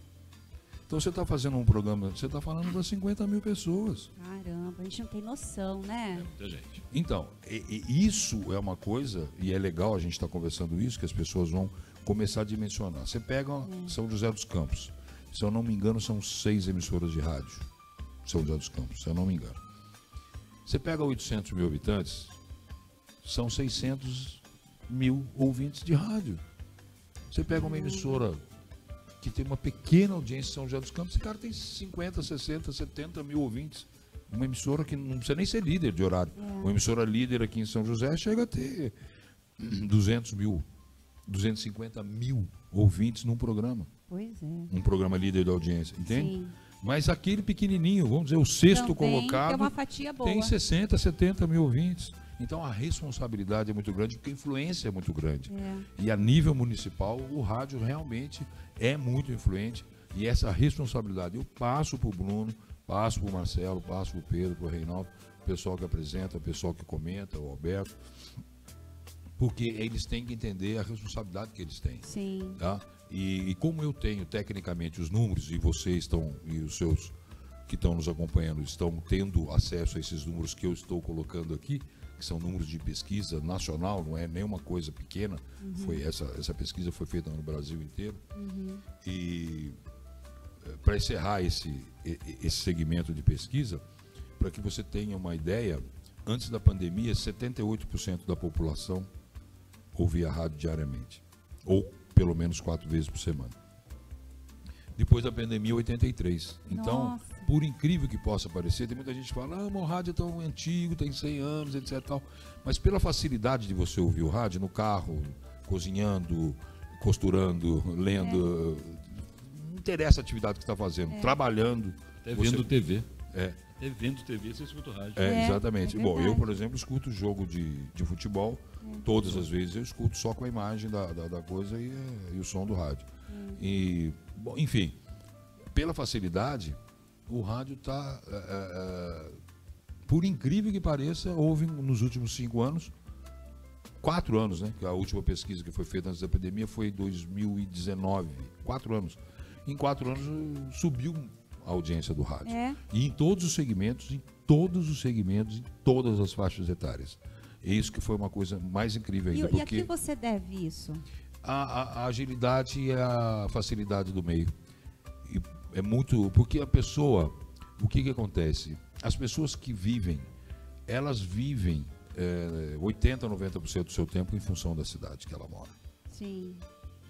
Então você está fazendo um programa, você está falando para 50 mil pessoas. Caramba, a gente não tem noção, né? Muita gente. Então, e- e isso é uma coisa, e é legal a gente estar conversando isso, que as pessoas vão começar a dimensionar. Você pega São José dos Campos, se eu não me engano, são seis emissoras de rádio. São José dos Campos, se eu não me engano. Você pega 800 mil habitantes, são 600 mil ouvintes de rádio. Você pega uma emissora que tem uma pequena audiência em São José dos Campos, esse cara tem 50, 60, 70 mil ouvintes. Uma emissora que não precisa nem ser líder de horário. Uma emissora líder aqui em São José chega a ter 200 mil, 250 mil ouvintes num programa. Pois é. Um programa líder de audiência, entende? Sim. Mas aquele pequenininho, vamos dizer, o sexto Também colocado, Tem uma fatia boa. tem 60, 70 mil ouvintes. Então a responsabilidade é muito grande, porque a influência é muito grande. É. E a nível municipal, o rádio realmente é muito influente. E essa responsabilidade eu passo para o Bruno, passo para o Marcelo, passo para o Pedro, para o Reinaldo, o pessoal que apresenta, o pessoal que comenta, o Alberto. Porque eles têm que entender a responsabilidade que eles têm. Sim. Tá? E, e como eu tenho tecnicamente os números e vocês estão e os seus que estão nos acompanhando estão tendo acesso a esses números que eu estou colocando aqui, que são números de pesquisa nacional, não é nenhuma coisa pequena. Foi essa essa pesquisa foi feita no Brasil inteiro. E para encerrar esse esse segmento de pesquisa, para que você tenha uma ideia, antes da pandemia, 78% da população ouvia rádio diariamente, ou pelo menos quatro vezes por semana. Depois da pandemia, 83. Então, Nossa. por incrível que possa parecer, tem muita gente que fala, ah, mas o rádio é tão antigo, tem 100 anos, etc. Tal. Mas pela facilidade de você ouvir o rádio no carro, cozinhando, costurando, lendo, não interessa a atividade que está fazendo, trabalhando. Até você- vendo TV. É, Até vendo TV, você escuta o rádio. é, É, exatamente. é Bom, eu, por exemplo, escuto jogo de, de futebol. Todas as vezes eu escuto só com a imagem da, da, da coisa e, e o som do rádio. E, bom, enfim, pela facilidade, o rádio está por incrível que pareça, houve nos últimos cinco anos, quatro anos, né? que A última pesquisa que foi feita antes da epidemia foi em 2019. Quatro anos. Em quatro anos subiu a audiência do rádio. É. E em todos os segmentos, em todos os segmentos, em todas as faixas etárias. É isso que foi uma coisa mais incrível E, ainda. e a porque que você deve isso? a, a- a agilidade e a facilidade do meio. E é muito. Porque a pessoa. O que, que acontece? As pessoas que vivem, elas vivem é, 80%, 90% do seu tempo em função da cidade que ela mora. Sim.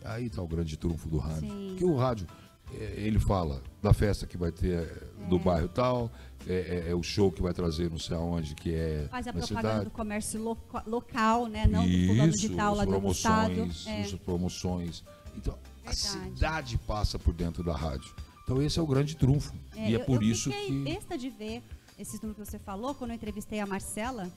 Aí está o grande trunfo do rádio. Sim. Porque o rádio, ele fala da festa que vai ter é, do bairro tal, é, é- é o show que vai trazer não sei aonde, que é Faz a propaganda cidade. do comércio loca- local, né? Não do fulano de tal lá do estado. promoções, É. promoções. Então, a Verdade. cidade passa por dentro da rádio. Então esse é o grande trunfo. e é eu- por eu isso fiquei que besta de ver esses números que você falou quando eu entrevistei a Marcela.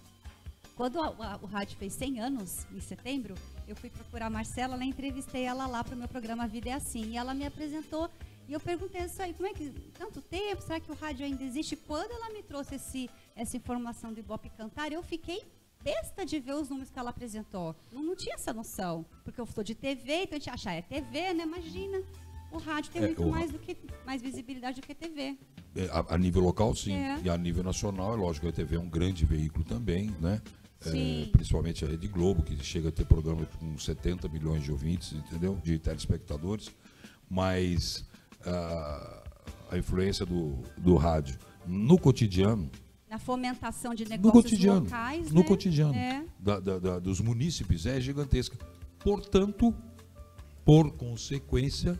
Quando a- a- o rádio fez 100 anos, em setembro, eu fui procurar a Marcela, né, entrevistei ela lá para o meu programa Vida é Assim. E ela me apresentou e eu perguntei isso aí, como é que, tanto tempo, será que o rádio ainda existe? Quando ela me trouxe esse, essa informação do Ibope Cantar, eu fiquei besta de ver os números que ela apresentou. Não, não tinha essa noção, porque eu sou de TV, então a gente acha, é TV, né? Imagina. O rádio tem É, muito o- mais do que mais visibilidade do que TV. é, a, a nível local, sim. É. E a nível nacional, é lógico, a TV é um grande veículo também, né? É, principalmente a Rede Globo, que chega a ter programa com 70 milhões de ouvintes, entendeu? De telespectadores. Mas ah, a influência do, do rádio no cotidiano na fomentação de no negócios cotidiano, locais, no né? cotidiano É. da- da- da- dos munícipes é gigantesca. Portanto, por consequência,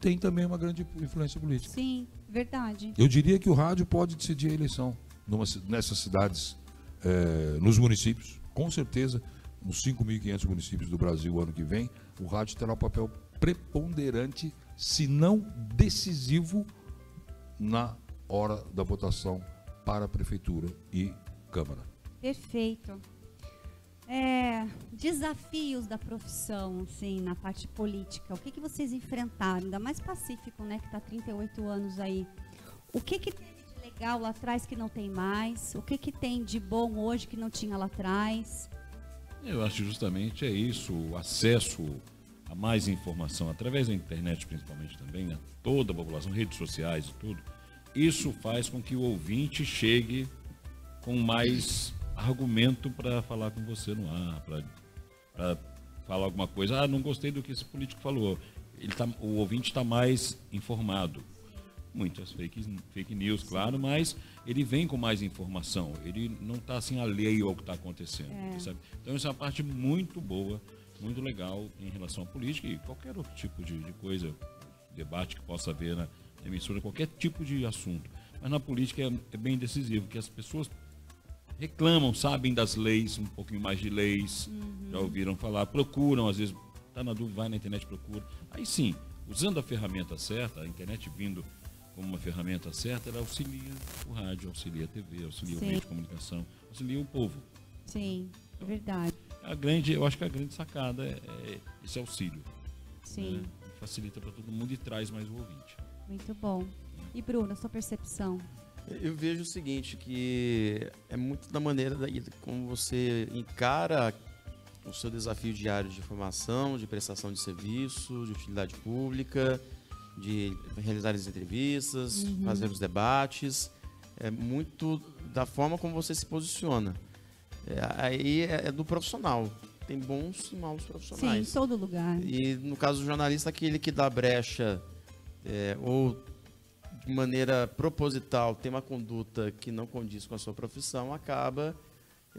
tem também uma grande influência política. Sim, verdade. Eu diria que o rádio pode decidir a eleição numa nessas cidades, eh, nos municípios, com certeza, nos 5.500 municípios do Brasil ano que vem, o rádio terá um papel preponderante, se não decisivo, na hora da votação para a prefeitura e Câmara. Perfeito. É, desafios da profissão, assim, na parte política. O que, que vocês enfrentaram? Ainda mais Pacífico, né, que está 38 anos aí. O que, que legal lá atrás que não tem mais? O que, que tem de bom hoje que não tinha lá atrás? Eu acho justamente é isso, o acesso a mais informação, através da internet principalmente também, a toda a população, redes sociais e tudo. Isso faz com que o ouvinte chegue com mais argumento para falar com você no ar, para falar alguma coisa. Ah, não gostei do que esse político falou. Ele tá, o ouvinte está mais informado. Muitas fake, fake news, claro, mas ele vem com mais informação. Ele não está assim alheio ao que está acontecendo. sabe? Então, essa é uma parte muito boa, muito legal em relação à política e qualquer outro tipo de, de coisa, debate que possa haver na emissora, qualquer tipo de assunto. Mas na política é, é bem decisivo, que as pessoas reclamam, sabem das leis, um pouquinho mais de leis, já ouviram falar, procuram, às vezes, tá na dúvida, vai na internet, procura. Aí sim, usando a ferramenta certa, a internet vindo como uma ferramenta certa, ela auxilia o rádio, auxilia a TV, auxilia Sim. o meio de comunicação, auxilia o povo. Sim, verdade. A grande, eu acho que a grande sacada é, é esse auxílio. Sim, né? Facilita para todo mundo e traz mais o ouvinte. muito bom. E Bruna, sua percepção? Eu vejo o seguinte, que é muito da maneira daí como você encara o seu desafio diário de formação, de prestação de serviço, de utilidade pública, de realizar as entrevistas, fazer os debates. É muito da forma como você se posiciona. É, aí é, é do profissional. Tem bons e maus Sim, em profissionais. todo lugar. E no caso do jornalista, aquele que dá brecha é, ou de maneira proposital tem uma conduta que não condiz com a sua profissão, acaba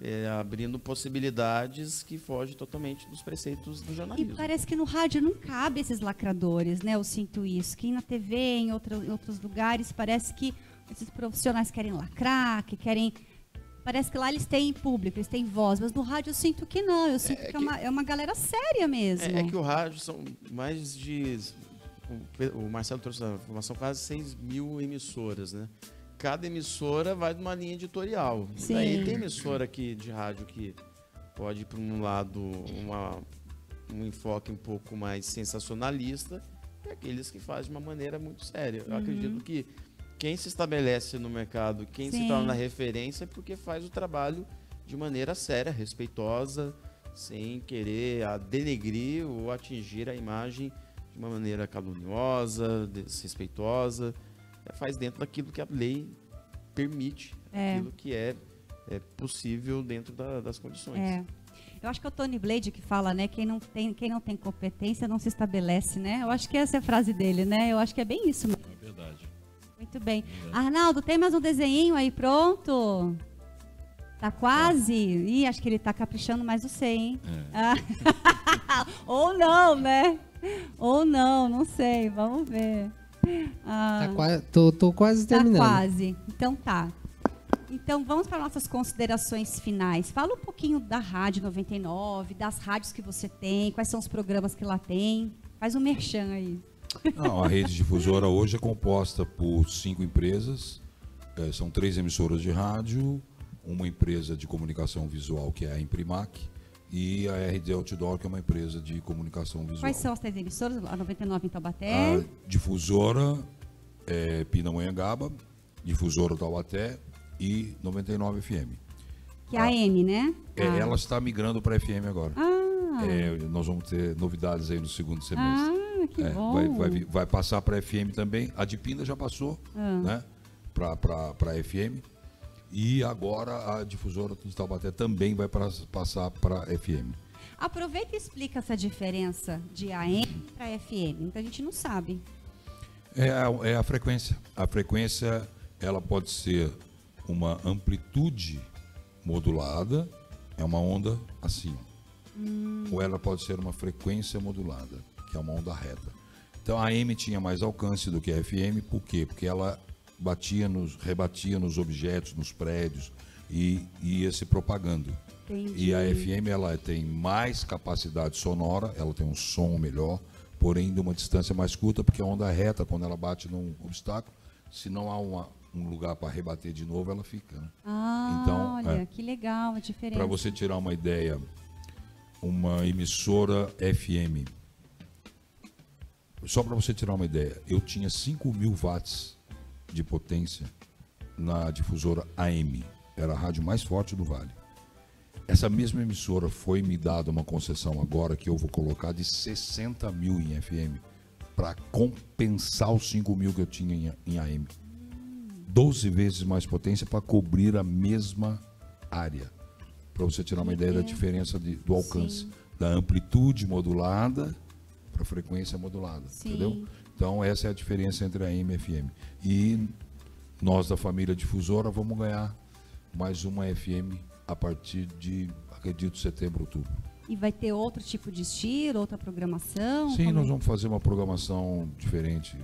é, abrindo possibilidades que fogem totalmente dos preceitos do E jornalismo. parece que no rádio não cabe esses lacradores, né? Eu sinto isso. Que na TV, em, outra- em outros lugares, parece que esses profissionais querem lacrar, que querem. Parece que lá eles têm público, eles têm voz, mas no rádio eu sinto que não. Eu sinto que, é, que- uma, é uma galera séria mesmo. É, é que o rádio são mais de. O Marcelo trouxe a informação, quase 6 mil emissoras, né? Cada emissora vai numa linha editorial. Sim. Daí tem emissora aqui de rádio que pode ir para um lado uma- um enfoque um pouco mais sensacionalista e aqueles que fazem de uma maneira muito séria. Eu acredito que quem se estabelece no mercado, quem Sim. se torna referência é porque faz o trabalho de maneira séria, respeitosa, sem querer a denegrir ou atingir a imagem de uma maneira caluniosa, desrespeitosa. É, faz dentro daquilo que a lei permite, É. aquilo que é, é possível dentro da- das condições. É. Eu acho que é o Tony Blade que fala, né? Quem não tem, quem não tem competência não se estabelece, né? Eu acho que essa é a frase dele, né? Eu acho que é bem isso. mesmo. É verdade. Muito bem. Arnaldo, tem mais um desenho aí pronto? Tá quase? Ih, acho que ele tá caprichando mais você, hein? Ah. Ou não, né? Ou não, não sei. Vamos ver. Ah, Tá qua- tô, tô quase Tá terminando. quase. Então tá. Então vamos para nossas considerações finais. Fala um pouquinho da Rádio 99, das rádios que você tem, quais são os programas que lá tem. Faz um merchan aí. Não, a rede difusora hoje é composta por cinco empresas. Eh, são três emissoras de rádio, uma empresa de comunicação visual, que é a Imprimac, e a RD Outdoor, que é uma empresa de comunicação visual. Quais são as três emissoras? A 99 em Taubaté. A difusora é Pindamonhangaba, difusora Taubaté e 99 FM. Que é a AM, né? É, Ah. Ela está migrando para FM agora. Ah, É, nós vamos ter novidades aí no segundo semestre. ah que É, bom. vai, vai vai passar para FM também. A de Pinda já passou, Ah. né? Para FM. E agora a difusora de Taubaté também vai pra- passar para FM. Aproveita e explica essa diferença de AM para FM. Muita gente não sabe. É a, é a frequência. A frequência ela pode ser uma amplitude modulada, é uma onda assim. Ou ela pode ser uma frequência modulada, que é uma onda reta. Então a AM tinha mais alcance do que a FM, por quê? Porque ela batia nos, rebatia nos objetos, nos prédios e ia se propagando. Entendi. E a FM ela tem mais capacidade sonora, ela tem um som melhor, porém de uma distância mais curta, porque a onda é reta, quando ela bate num obstáculo, se não há uma- um lugar para rebater de novo, ela fica. Né? Ah, Então, olha, é. que legal a diferença. Para você tirar uma ideia, uma emissora FM, só para você tirar uma ideia, eu tinha 5 mil watts de potência na difusora AM, era a rádio mais forte do Vale. Essa mesma emissora foi me dada uma concessão agora que eu vou colocar de 60 mil em FM para compensar os 5 mil que eu tinha em, em AM. 12 vezes mais potência para cobrir a mesma área. Para você tirar uma ideia da diferença de- do alcance. Sim. Da amplitude modulada para frequência modulada. Sim. Entendeu? Então, essa é a diferença entre a AM e a FM. E nós da família difusora vamos ganhar mais uma FM a partir de, acredito, setembro, outubro. E vai ter outro tipo de estilo, outra programação? Sim, nós é? vamos fazer uma programação diferente,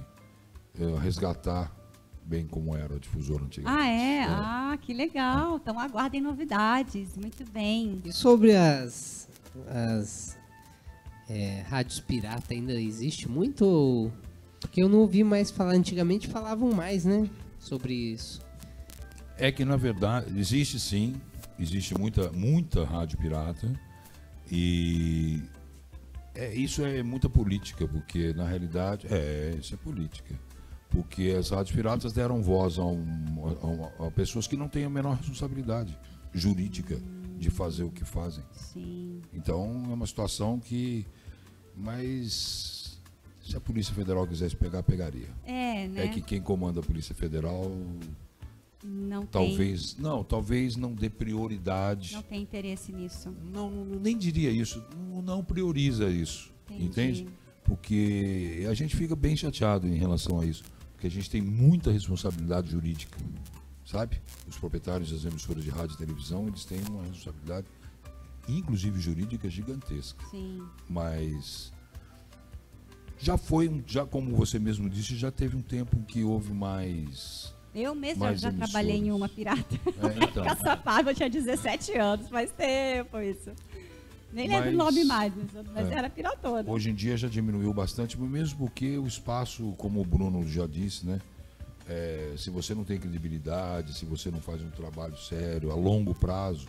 eh, resgatar bem como era a difusora antigamente. Ah, é? Ah, que legal. Então aguardem novidades. Muito bem. E sobre as, as é, rádios pirata, ainda existe muito? Porque eu não ouvi mais falar, antigamente falavam mais, né? Sobre isso. É que na verdade existe sim, existe muita muita rádio pirata e é, isso é muita política, porque na realidade é isso é política, porque as rádios piratas deram voz a, um- a a pessoas que não têm a menor responsabilidade jurídica de fazer o que fazem. Sim. Então é uma situação que, mas se a Polícia Federal quisesse pegar, pegaria. É, né? É que quem comanda a Polícia Federal não tem, Talvez, não, talvez não dê prioridade. não tem interesse nisso. Não, não- nem diria isso. Não, não prioriza isso. Entendi. Entende? Porque a gente fica bem chateado em relação a isso. Porque a gente tem muita responsabilidade jurídica. Sabe? Os proprietários das emissoras de rádio e televisão, eles têm uma responsabilidade, inclusive jurídica, gigantesca. Sim. Mas já foi, um- já como você mesmo disse, já teve um tempo em que houve mais. Eu mesma Mais já trabalhei em uma pirata. É, então, Caçapava, eu tinha 17 anos, faz tempo isso. Nem lembro o nome mais, mas, É. era piratona. Hoje em dia já diminuiu bastante, mesmo porque o espaço, como o Bruno já disse, né? é, se você não tem credibilidade, se você não faz um trabalho sério, a longo prazo,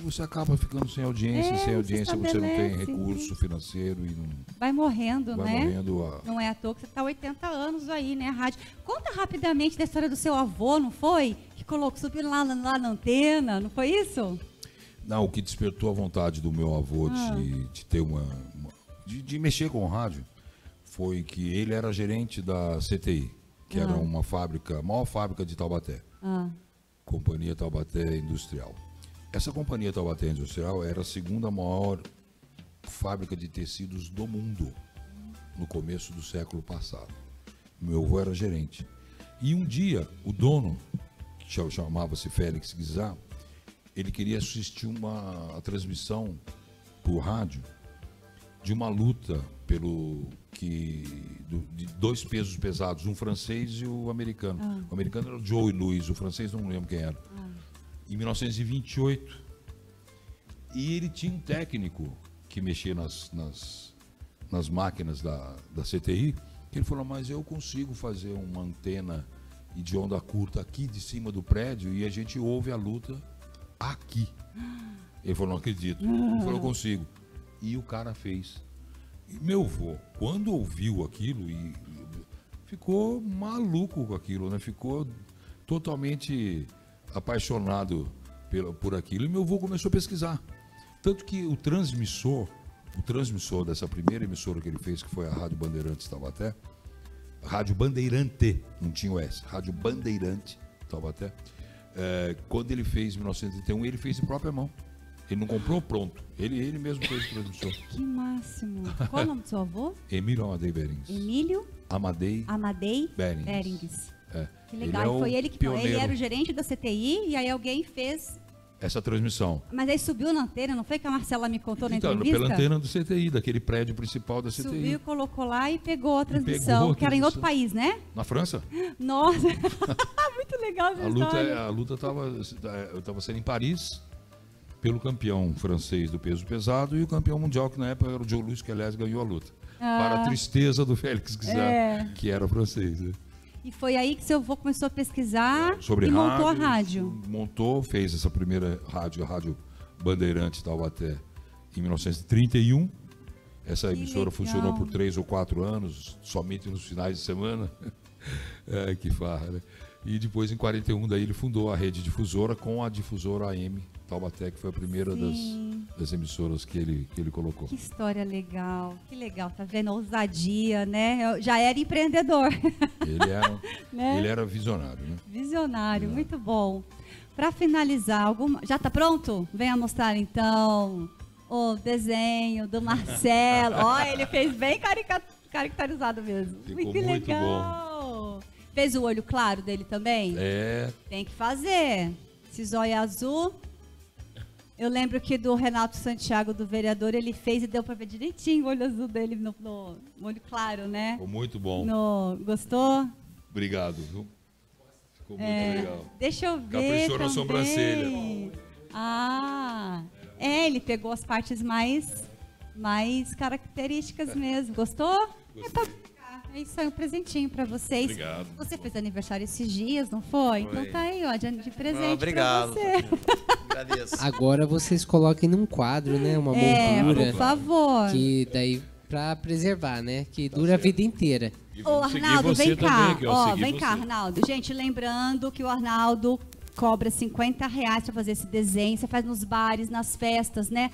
você acaba ficando sem audiência, É, sem se audiência você não tem recurso financeiro e não Vai morrendo, vai né? morrendo a, Não é à toa que você está 80 anos aí, né, rádio. Conta rapidamente da história do seu avô, não foi? Que colocou, subiu lá, lá na antena, não foi isso? Não, o que despertou a vontade do meu avô Ah. de, de ter uma. uma- de, de mexer com o rádio foi que ele era gerente da CTI, que era Ah. uma fábrica, a maior fábrica de Taubaté, Ah, Companhia Taubaté Industrial. Essa companhia Taubaté Industrial era a segunda maior fábrica de tecidos do mundo no começo do século passado. Meu avô era gerente. E um dia, o dono, que cha- chamava-se Félix Guizar, ele queria assistir uma transmissão por rádio de uma luta pelo que do- de dois pesos pesados, um francês e o americano. O americano era o Joe Louis, o francês não lembro quem era. Em 1928. E ele tinha um técnico que mexia nas, nas, nas máquinas da, da CTI, que ele falou, mas eu consigo fazer uma antena de onda curta aqui de cima do prédio e a gente ouve a luta aqui. Ele falou, não acredito. Ele falou, eu consigo. E o cara fez. E meu avô, quando ouviu aquilo, e ficou maluco com aquilo, né? Ficou totalmente apaixonado pelo, por aquilo. E meu avô começou a pesquisar. Tanto que o transmissor, o transmissor dessa primeira emissora que ele fez, que foi a Rádio Bandeirantes Taubaté, Rádio Bandeirante, não tinha o S, Rádio Bandeirante Taubaté, é, quando ele fez em 1931, ele fez de própria mão. Ele não comprou pronto, ele, ele mesmo fez o transmissor. que máximo. Qual o nome do seu avô? Emílio Amadei Berings. Emílio Amadei Amadei Berings. Berings. É. Que Ele legal. é E o foi ele que pioneiro. ele era o gerente da CTI e aí alguém fez. Essa transmissão. Mas aí subiu na antena, não foi que a Marcela me contou na Então, entrevista? pela antena do CTI, daquele prédio principal da CTI. Subiu, colocou lá e pegou a pegou transmissão, a que era em outro país, né? Na França? Nossa, muito legal essa A luta história. a luta estava sendo em Paris pelo campeão francês do peso pesado e o campeão mundial que na época era o Joe Louis, que aliás ganhou a luta. Para a tristeza do Félix Guizar, Ah. É. que era francês. né? E foi aí que seu avô começou a pesquisar Sobre e montou a rádio, rádio. Montou, fez essa primeira rádio, a Rádio Bandeirante Taubaté, em 1931. Essa Que emissora legal. funcionou por três ou quatro anos, somente nos finais de semana. é, que farra, né? E depois, em 41, daí ele fundou a rede difusora com a difusora AM Taubaté, que foi a primeira das, das emissoras que ele, que ele colocou. Que história legal, que legal, tá vendo? A ousadia, né? Eu já era empreendedor, Ele era, né? ele era visionário, né? Visionário, muito bom. Para finalizar, alguma... já tá pronto? Venha mostrar então o desenho do Marcelo. Ó, ele fez bem carica... caricaturizado mesmo. Ficou que muito legal. Fez o olho claro dele também? É, Tem que fazer. Esse zóio azul. Eu lembro que do Renato Santiago, do vereador, ele fez e deu para ver direitinho o olho azul dele no, no- no olho claro, né? ficou muito bom. No, gostou? Obrigado, viu? Ficou muito É, legal. Deixa eu ver. Caprichou na também. sobrancelha. Ah, é, ele pegou as partes mais, mais características mesmo. Gostou? É, pra é isso aí, um presentinho pra vocês. Obrigado. Você fez aniversário esses dias, não foi? Então tá aí, ó, de, de presente Ah, obrigado. pra você. Agradeço. Agora vocês coloquem num quadro, né? Uma É, moldura. por favor. Que daí, pra preservar, né? Que dura a vida inteira. Ô, Arnaldo, você vem cá. também, Ó, vem você. cá, Arnaldo. Gente, lembrando que o Arnaldo cobra 50 reais pra fazer esse desenho. Você faz nos bares, nas festas, né?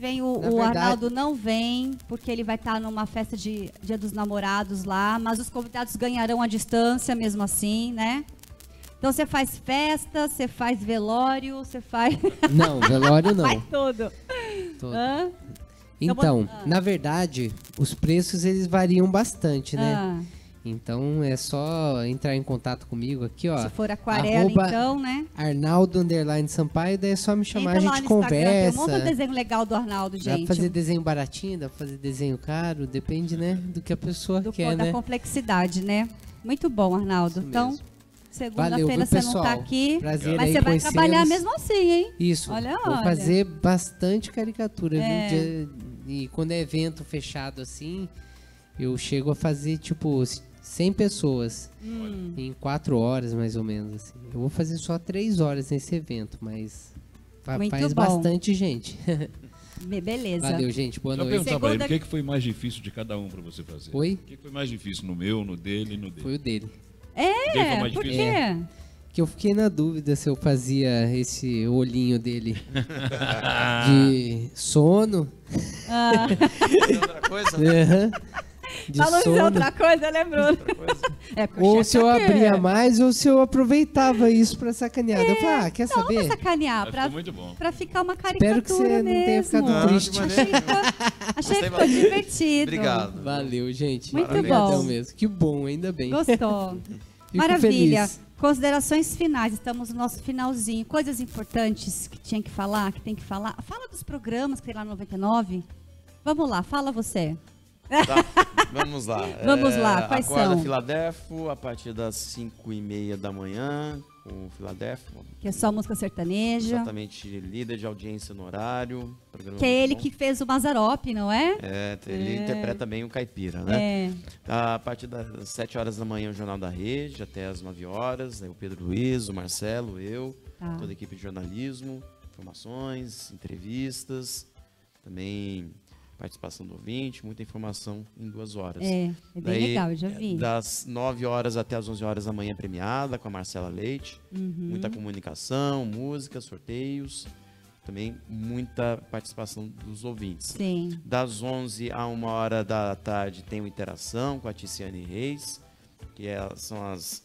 Vem o, o verdade- Arnaldo não vem, porque ele vai estar numa festa de Dia dos Namorados lá, mas os convidados ganharão a distância mesmo assim, né? Então você faz festa, você faz velório, você faz. Não, velório não. faz tudo. Hã? Então, na verdade, os preços eles variam bastante, né? Ah, Então é só entrar em contato comigo aqui, ó. se for aquarela, então, né? Arnaldo Underline Sampaio, daí é só me chamar, Entra a gente Instagram, conversa. Tem um desenho legal do Arnaldo, Dá gente. pra fazer desenho baratinho, dá pra fazer desenho caro, depende, né, do que a pessoa do, quer, da né? complexidade, né? Muito bom, Arnaldo. Então, segunda-feira você viu, não tá pessoal? aqui, Prazer mas você vai trabalhar mesmo assim, hein? Isso, Olha, vou olha. fazer bastante caricatura, É. viu? De- E quando é evento fechado assim, eu chego a fazer, tipo, 100 pessoas Hum. em 4 horas, mais ou menos, assim. Eu vou fazer só 3 horas nesse evento, mas fa- Muito faz bom. bastante gente. Be- Beleza. Valeu, gente. Boa Só noite. perguntar pra ele, Segunda- o que, que foi mais difícil de cada um pra você fazer? Oi? O que que foi mais difícil no meu, no dele e no dele? Foi o dele. O foi É, mais por quê? Que eu fiquei na dúvida se eu fazia esse olhinho dele de sono. Tem outra coisa? aham, De Falou em sono. outra coisa, lembrou? É, porque o Ou se eu é abria mais, ou se eu aproveitava isso pra sacanear. eu falei, ah, quer Não, não saber? sacanear, Mas pra, pra ficar uma caricatura Espero que você não tenha mesmo. ficado Não, triste. Achei que ficou, achei que ficou divertido. Obrigado. Valeu, gente. Muito Obrigadão bom. mesmo. Que bom, ainda bem. Gostou. Maravilha. feliz. Considerações finais, estamos no nosso finalzinho. Coisas importantes que tinha que falar, que tem que falar. Fala dos programas que tem lá no 99. Vamos lá, fala você. Tá, vamos lá. Vamos lá, quais Acorda são? Filadélfio, a partir das 5 e meia da manhã, com o Filadélfio. Que é só música sertaneja. Exatamente, líder de audiência no horário. Que é ele que fez o Mazarop, não é? É, ele interpreta bem o caipira, né? É. A partir das 7 horas da manhã, o Jornal da Rede, até as 9 horas. Aí o Pedro Luiz, o Marcelo, eu, Tá. toda a equipe de jornalismo, informações, entrevistas, também participação do ouvinte, muita informação em duas horas. É, é bem Daí, legal, eu já vi. Das 9 horas até as 11 horas da manhã premiada com a Marcela Leite. Uhum. Muita comunicação, música, sorteios. Também muita participação dos ouvintes. Sim. Das 11 a 1 hora da tarde tem o Interação com a Ticiane Reis, que é- são as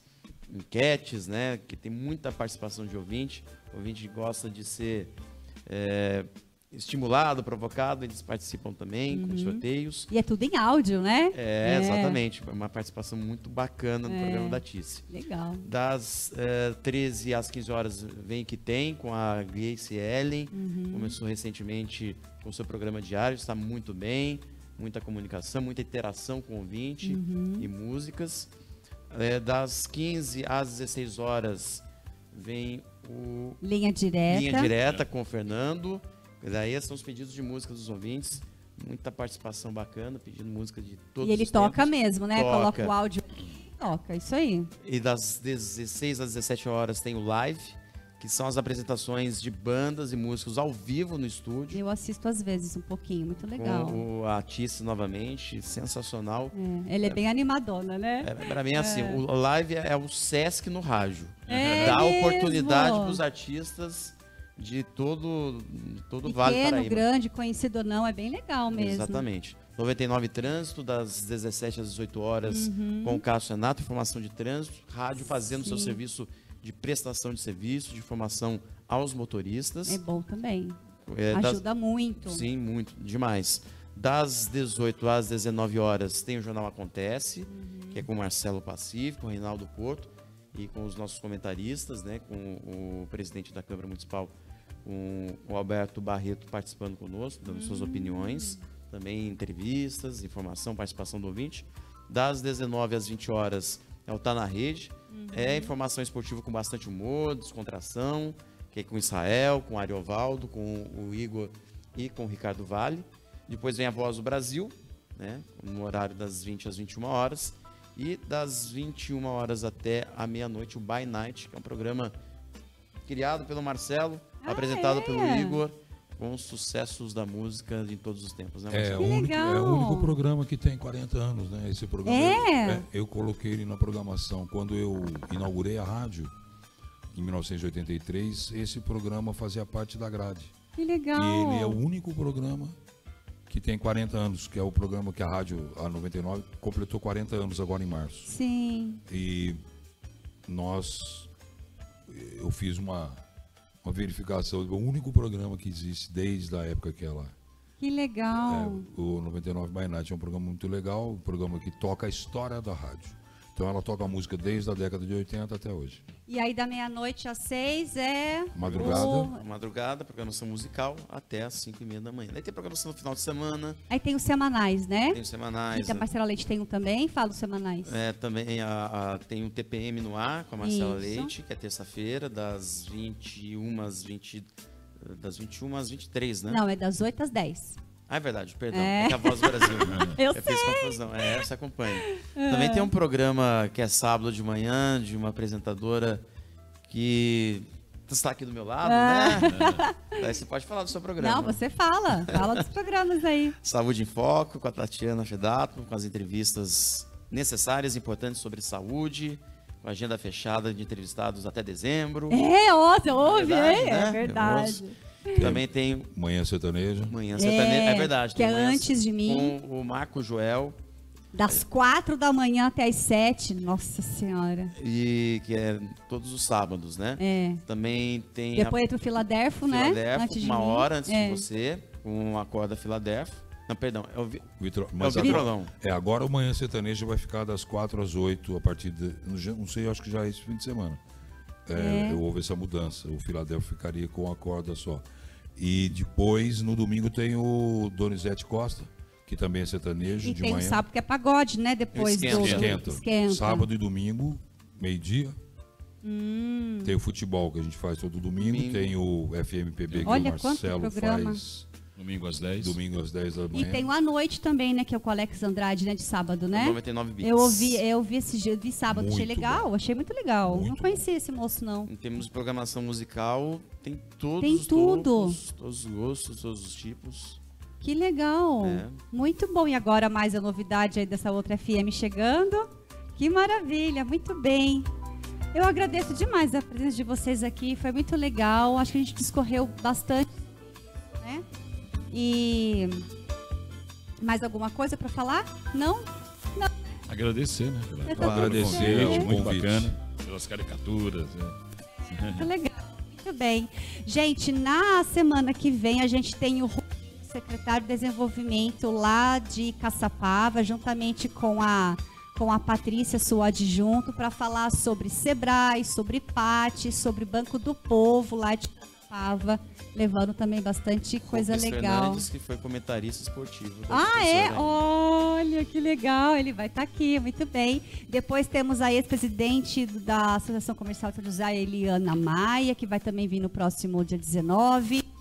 enquetes, né? Que tem muita participação de ouvinte. O ouvinte gosta de ser é, estimulado, provocado, eles participam também com sorteios. E é tudo em áudio, né? É, exatamente. É uma participação muito bacana no É. programa da Tice. Legal. Das eh, 13 às 15 horas vem que tem com a Grace Ellen. Uhum. Começou recentemente com o seu programa diário, está muito bem. Muita comunicação, muita interação com o ouvinte Uhum. e músicas. Eh, das 15 às 16 horas vem o Linha direta. Linha Direta com o Fernando. Daí são os pedidos de música dos ouvintes. Muita participação bacana, pedindo música de todos E ele os toca tempos. mesmo, né? Toca. Coloca o áudio. Toca, isso aí. E das 16 às 17 horas tem o live, que são as apresentações de bandas e músicos ao vivo no estúdio. Eu assisto às vezes um pouquinho, muito legal. Com o Atice novamente, sensacional. É, ele é bem animadona, né? É, pra mim, assim, o live é o Sesc no rádio. É Dá mesmo. oportunidade pros artistas de todo, de todo o Vale Pequeno, Paraíba. grande, conhecido ou não, é bem legal mesmo. Exatamente. 99 Trânsito, das 17 às 18 horas, com o Cássio Renato, informação de trânsito, rádio fazendo seu Uhum. Sim. serviço de prestação de serviço, de informação aos motoristas. É bom também. É, das- Ajuda muito. Sim, muito, demais. Das 18 às 19 horas tem o Jornal Acontece, Uhum. que é com o Marcelo Pacífico, Reinaldo Porto e com os nossos comentaristas, né, com o presidente da Câmara Municipal, com o Alberto Barreto participando conosco, dando suas Hum. opiniões, também entrevistas, informação, participação do ouvinte. Das 19 às 20 horas é o Tá na Rede, Uhum. é informação esportiva com bastante humor, descontração, que é com Israel, com Ariovaldo, com o Igor e com o Ricardo Vale. Depois vem a Voz do Brasil, né, no horário das 20 às 21 horas. E das 21 horas até a meia-noite, o By Night, que é um programa criado pelo Marcelo, Ah, apresentado é? pelo Igor, com os sucessos da música de todos os tempos, né, É o, único, é o único programa que tem 40 anos, né? Esse programa. É? Eu, eu coloquei ele na programação. Quando eu inaugurei a rádio, em 1983, esse programa fazia parte da grade. Que legal. E ele é o único programa que tem 40 anos, que é o programa que a rádio, a 99, completou 40 anos agora em março. Sim. E nós, eu fiz uma, uma verificação do único programa que existe desde a época que ela Que legal. é, o 99 by Night é um programa muito legal, um programa que toca a história da rádio. Então ela toca música desde a década de 80 até hoje. E aí da meia-noite às seis é. Madrugada. o- Madrugada, programação musical, até às 5 e meia da manhã. Daí tem programação no final de semana, Aí tem os semanais, né? tem os semanais. E a né? Marcela Leite tem um também, fala os semanais. É, também a, a- tem o TPM no ar com a Marcela Isso. Leite, que é terça-feira, das 21 às 20. Das 21 às 23, né? Não, é das 8 às 10. Ah, é verdade, perdão. É. É, a voz do Brasil. Eu fiz confusão. É, você acompanha. Também tem um programa que é sábado de manhã, de uma apresentadora que está aqui do meu lado, né? Daí você pode falar do seu programa. Não, você fala. Fala dos programas aí. Saúde em Foco, com a Tatiana Fedato, com as entrevistas necessárias e importantes sobre saúde, com a agenda fechada de entrevistados até dezembro. É, ó, você ouve, verdade, hein? né? É verdade. Também tem Manhã sertaneja. Manhã Sertaneja. É, verdade. que é Manhã antes de mim. Com o Marco Joel, Das quatro da manhã até as sete. Nossa Senhora. e, que é todos os sábados, né? É. Também tem Depois entra o Filadelfo, né? Filadélfia, Antes uma hora antes É. de você, com a corda Filadélfia. Não, perdão, é o, vi- Vitro- é o Mas agora, vitrolão. é, agora o Manhã Sertaneja vai ficar das 4 às 8 a partir de. Não sei, acho que já é esse fim de semana. É, É. Eu houve essa mudança. O Filadélfia ficaria com a corda só. E depois, no domingo, tem o Donizete Costa, que também é sertanejo E de tem manhã. o sábado que é pagode, né? Depois Esquenta. do. Esquenta. Esquenta. Sábado e domingo, meio-dia. Hum. Tem o futebol que a gente faz todo domingo. Domingo. Tem o FMPB que Olha o Marcelo faz Domingo às 10. domingo às 10 da E manhã. tem o à noite também, né? Que é com o Alex Andrade, né? De sábado, né? 99 bits. Eu ouvi, eu ouvi esse dia, eu vi sábado, achei Muito legal, achei muito legal. Muito não conhecia esse moço, não. Em termos de programação musical, tem todos Tem os tudo. topos, todos os gostos, todos os tipos. Que legal. É. Muito bom. E agora mais a novidade aí dessa outra FM chegando. Que maravilha, muito bem. Eu agradeço demais a presença de vocês aqui, foi muito legal. Acho que a gente discorreu bastante? E mais alguma coisa para falar? Não? Agradecer, né? Pelo agradecer o muito convite. bacana. Pelas caricaturas. né? Muito legal. Muito bem. Gente, na semana que vem a gente tem o secretário de desenvolvimento lá de Caçapava, juntamente com a com a Patrícia, sua adjunto, para falar sobre Sebrae, sobre PAT, sobre Banco do Povo lá de Caçapava, levando também bastante coisa Rubens legal. Fernandes, que foi comentarista esportivo. Ah, é? Aline. Olha que legal, ele vai estar aqui, muito bem. Depois temos a ex-presidente da Associação Comercial de São José, Eliana Maia, que vai também vir no próximo dia 19.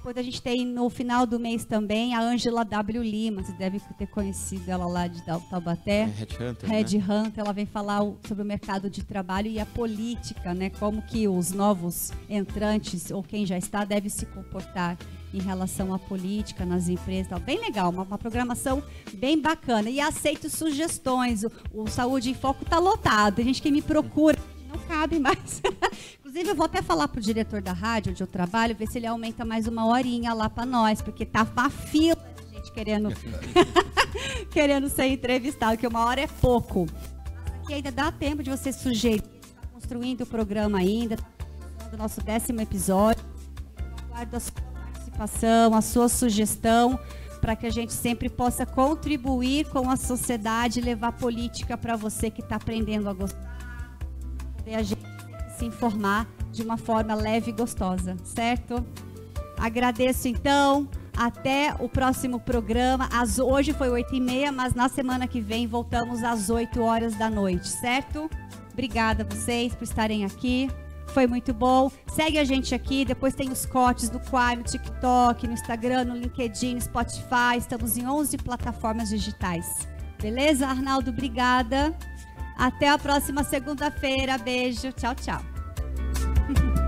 Depois a gente tem no final do mês também a Ângela W. Lima, você deve ter conhecido ela lá de Taubaté. É Red Hunter, né? Red Hunter, ela vem falar sobre o mercado de trabalho e a política, né? Como que os novos entrantes ou quem já está deve se comportar em relação à política nas empresas. Tal. Bem legal, uma, uma programação bem bacana. E aceito sugestões. O, o Saúde em Foco tá lotado. Tem gente que me procura. Não cabe mais. Inclusive, eu vou até falar pro diretor da rádio onde eu trabalho, ver se ele aumenta mais uma horinha lá para nós, porque tá uma fila de gente querendo querendo ser entrevistado, que uma hora é pouco. Aqui ainda dá tempo de você sugerir, tá construindo o programa ainda, tá do nosso décimo episódio. Aguardo a sua participação, a sua sugestão, para que a gente sempre possa contribuir com a sociedade e levar política para você que está aprendendo a gostar, poder a gente se informar de uma forma leve e gostosa, certo? Agradeço então. Até o próximo programa. Às, hoje foi 8 e meia, mas na semana que vem voltamos às 8 horas da noite, certo? Obrigada a vocês por estarem aqui. Foi muito bom. Segue a gente aqui. Depois tem os cortes do Quai no TikTok, no Instagram, no LinkedIn, no Spotify. Estamos em 11 plataformas digitais. Beleza, Arnaldo? Obrigada. Até a próxima segunda-feira. Beijo. Tchau, tchau.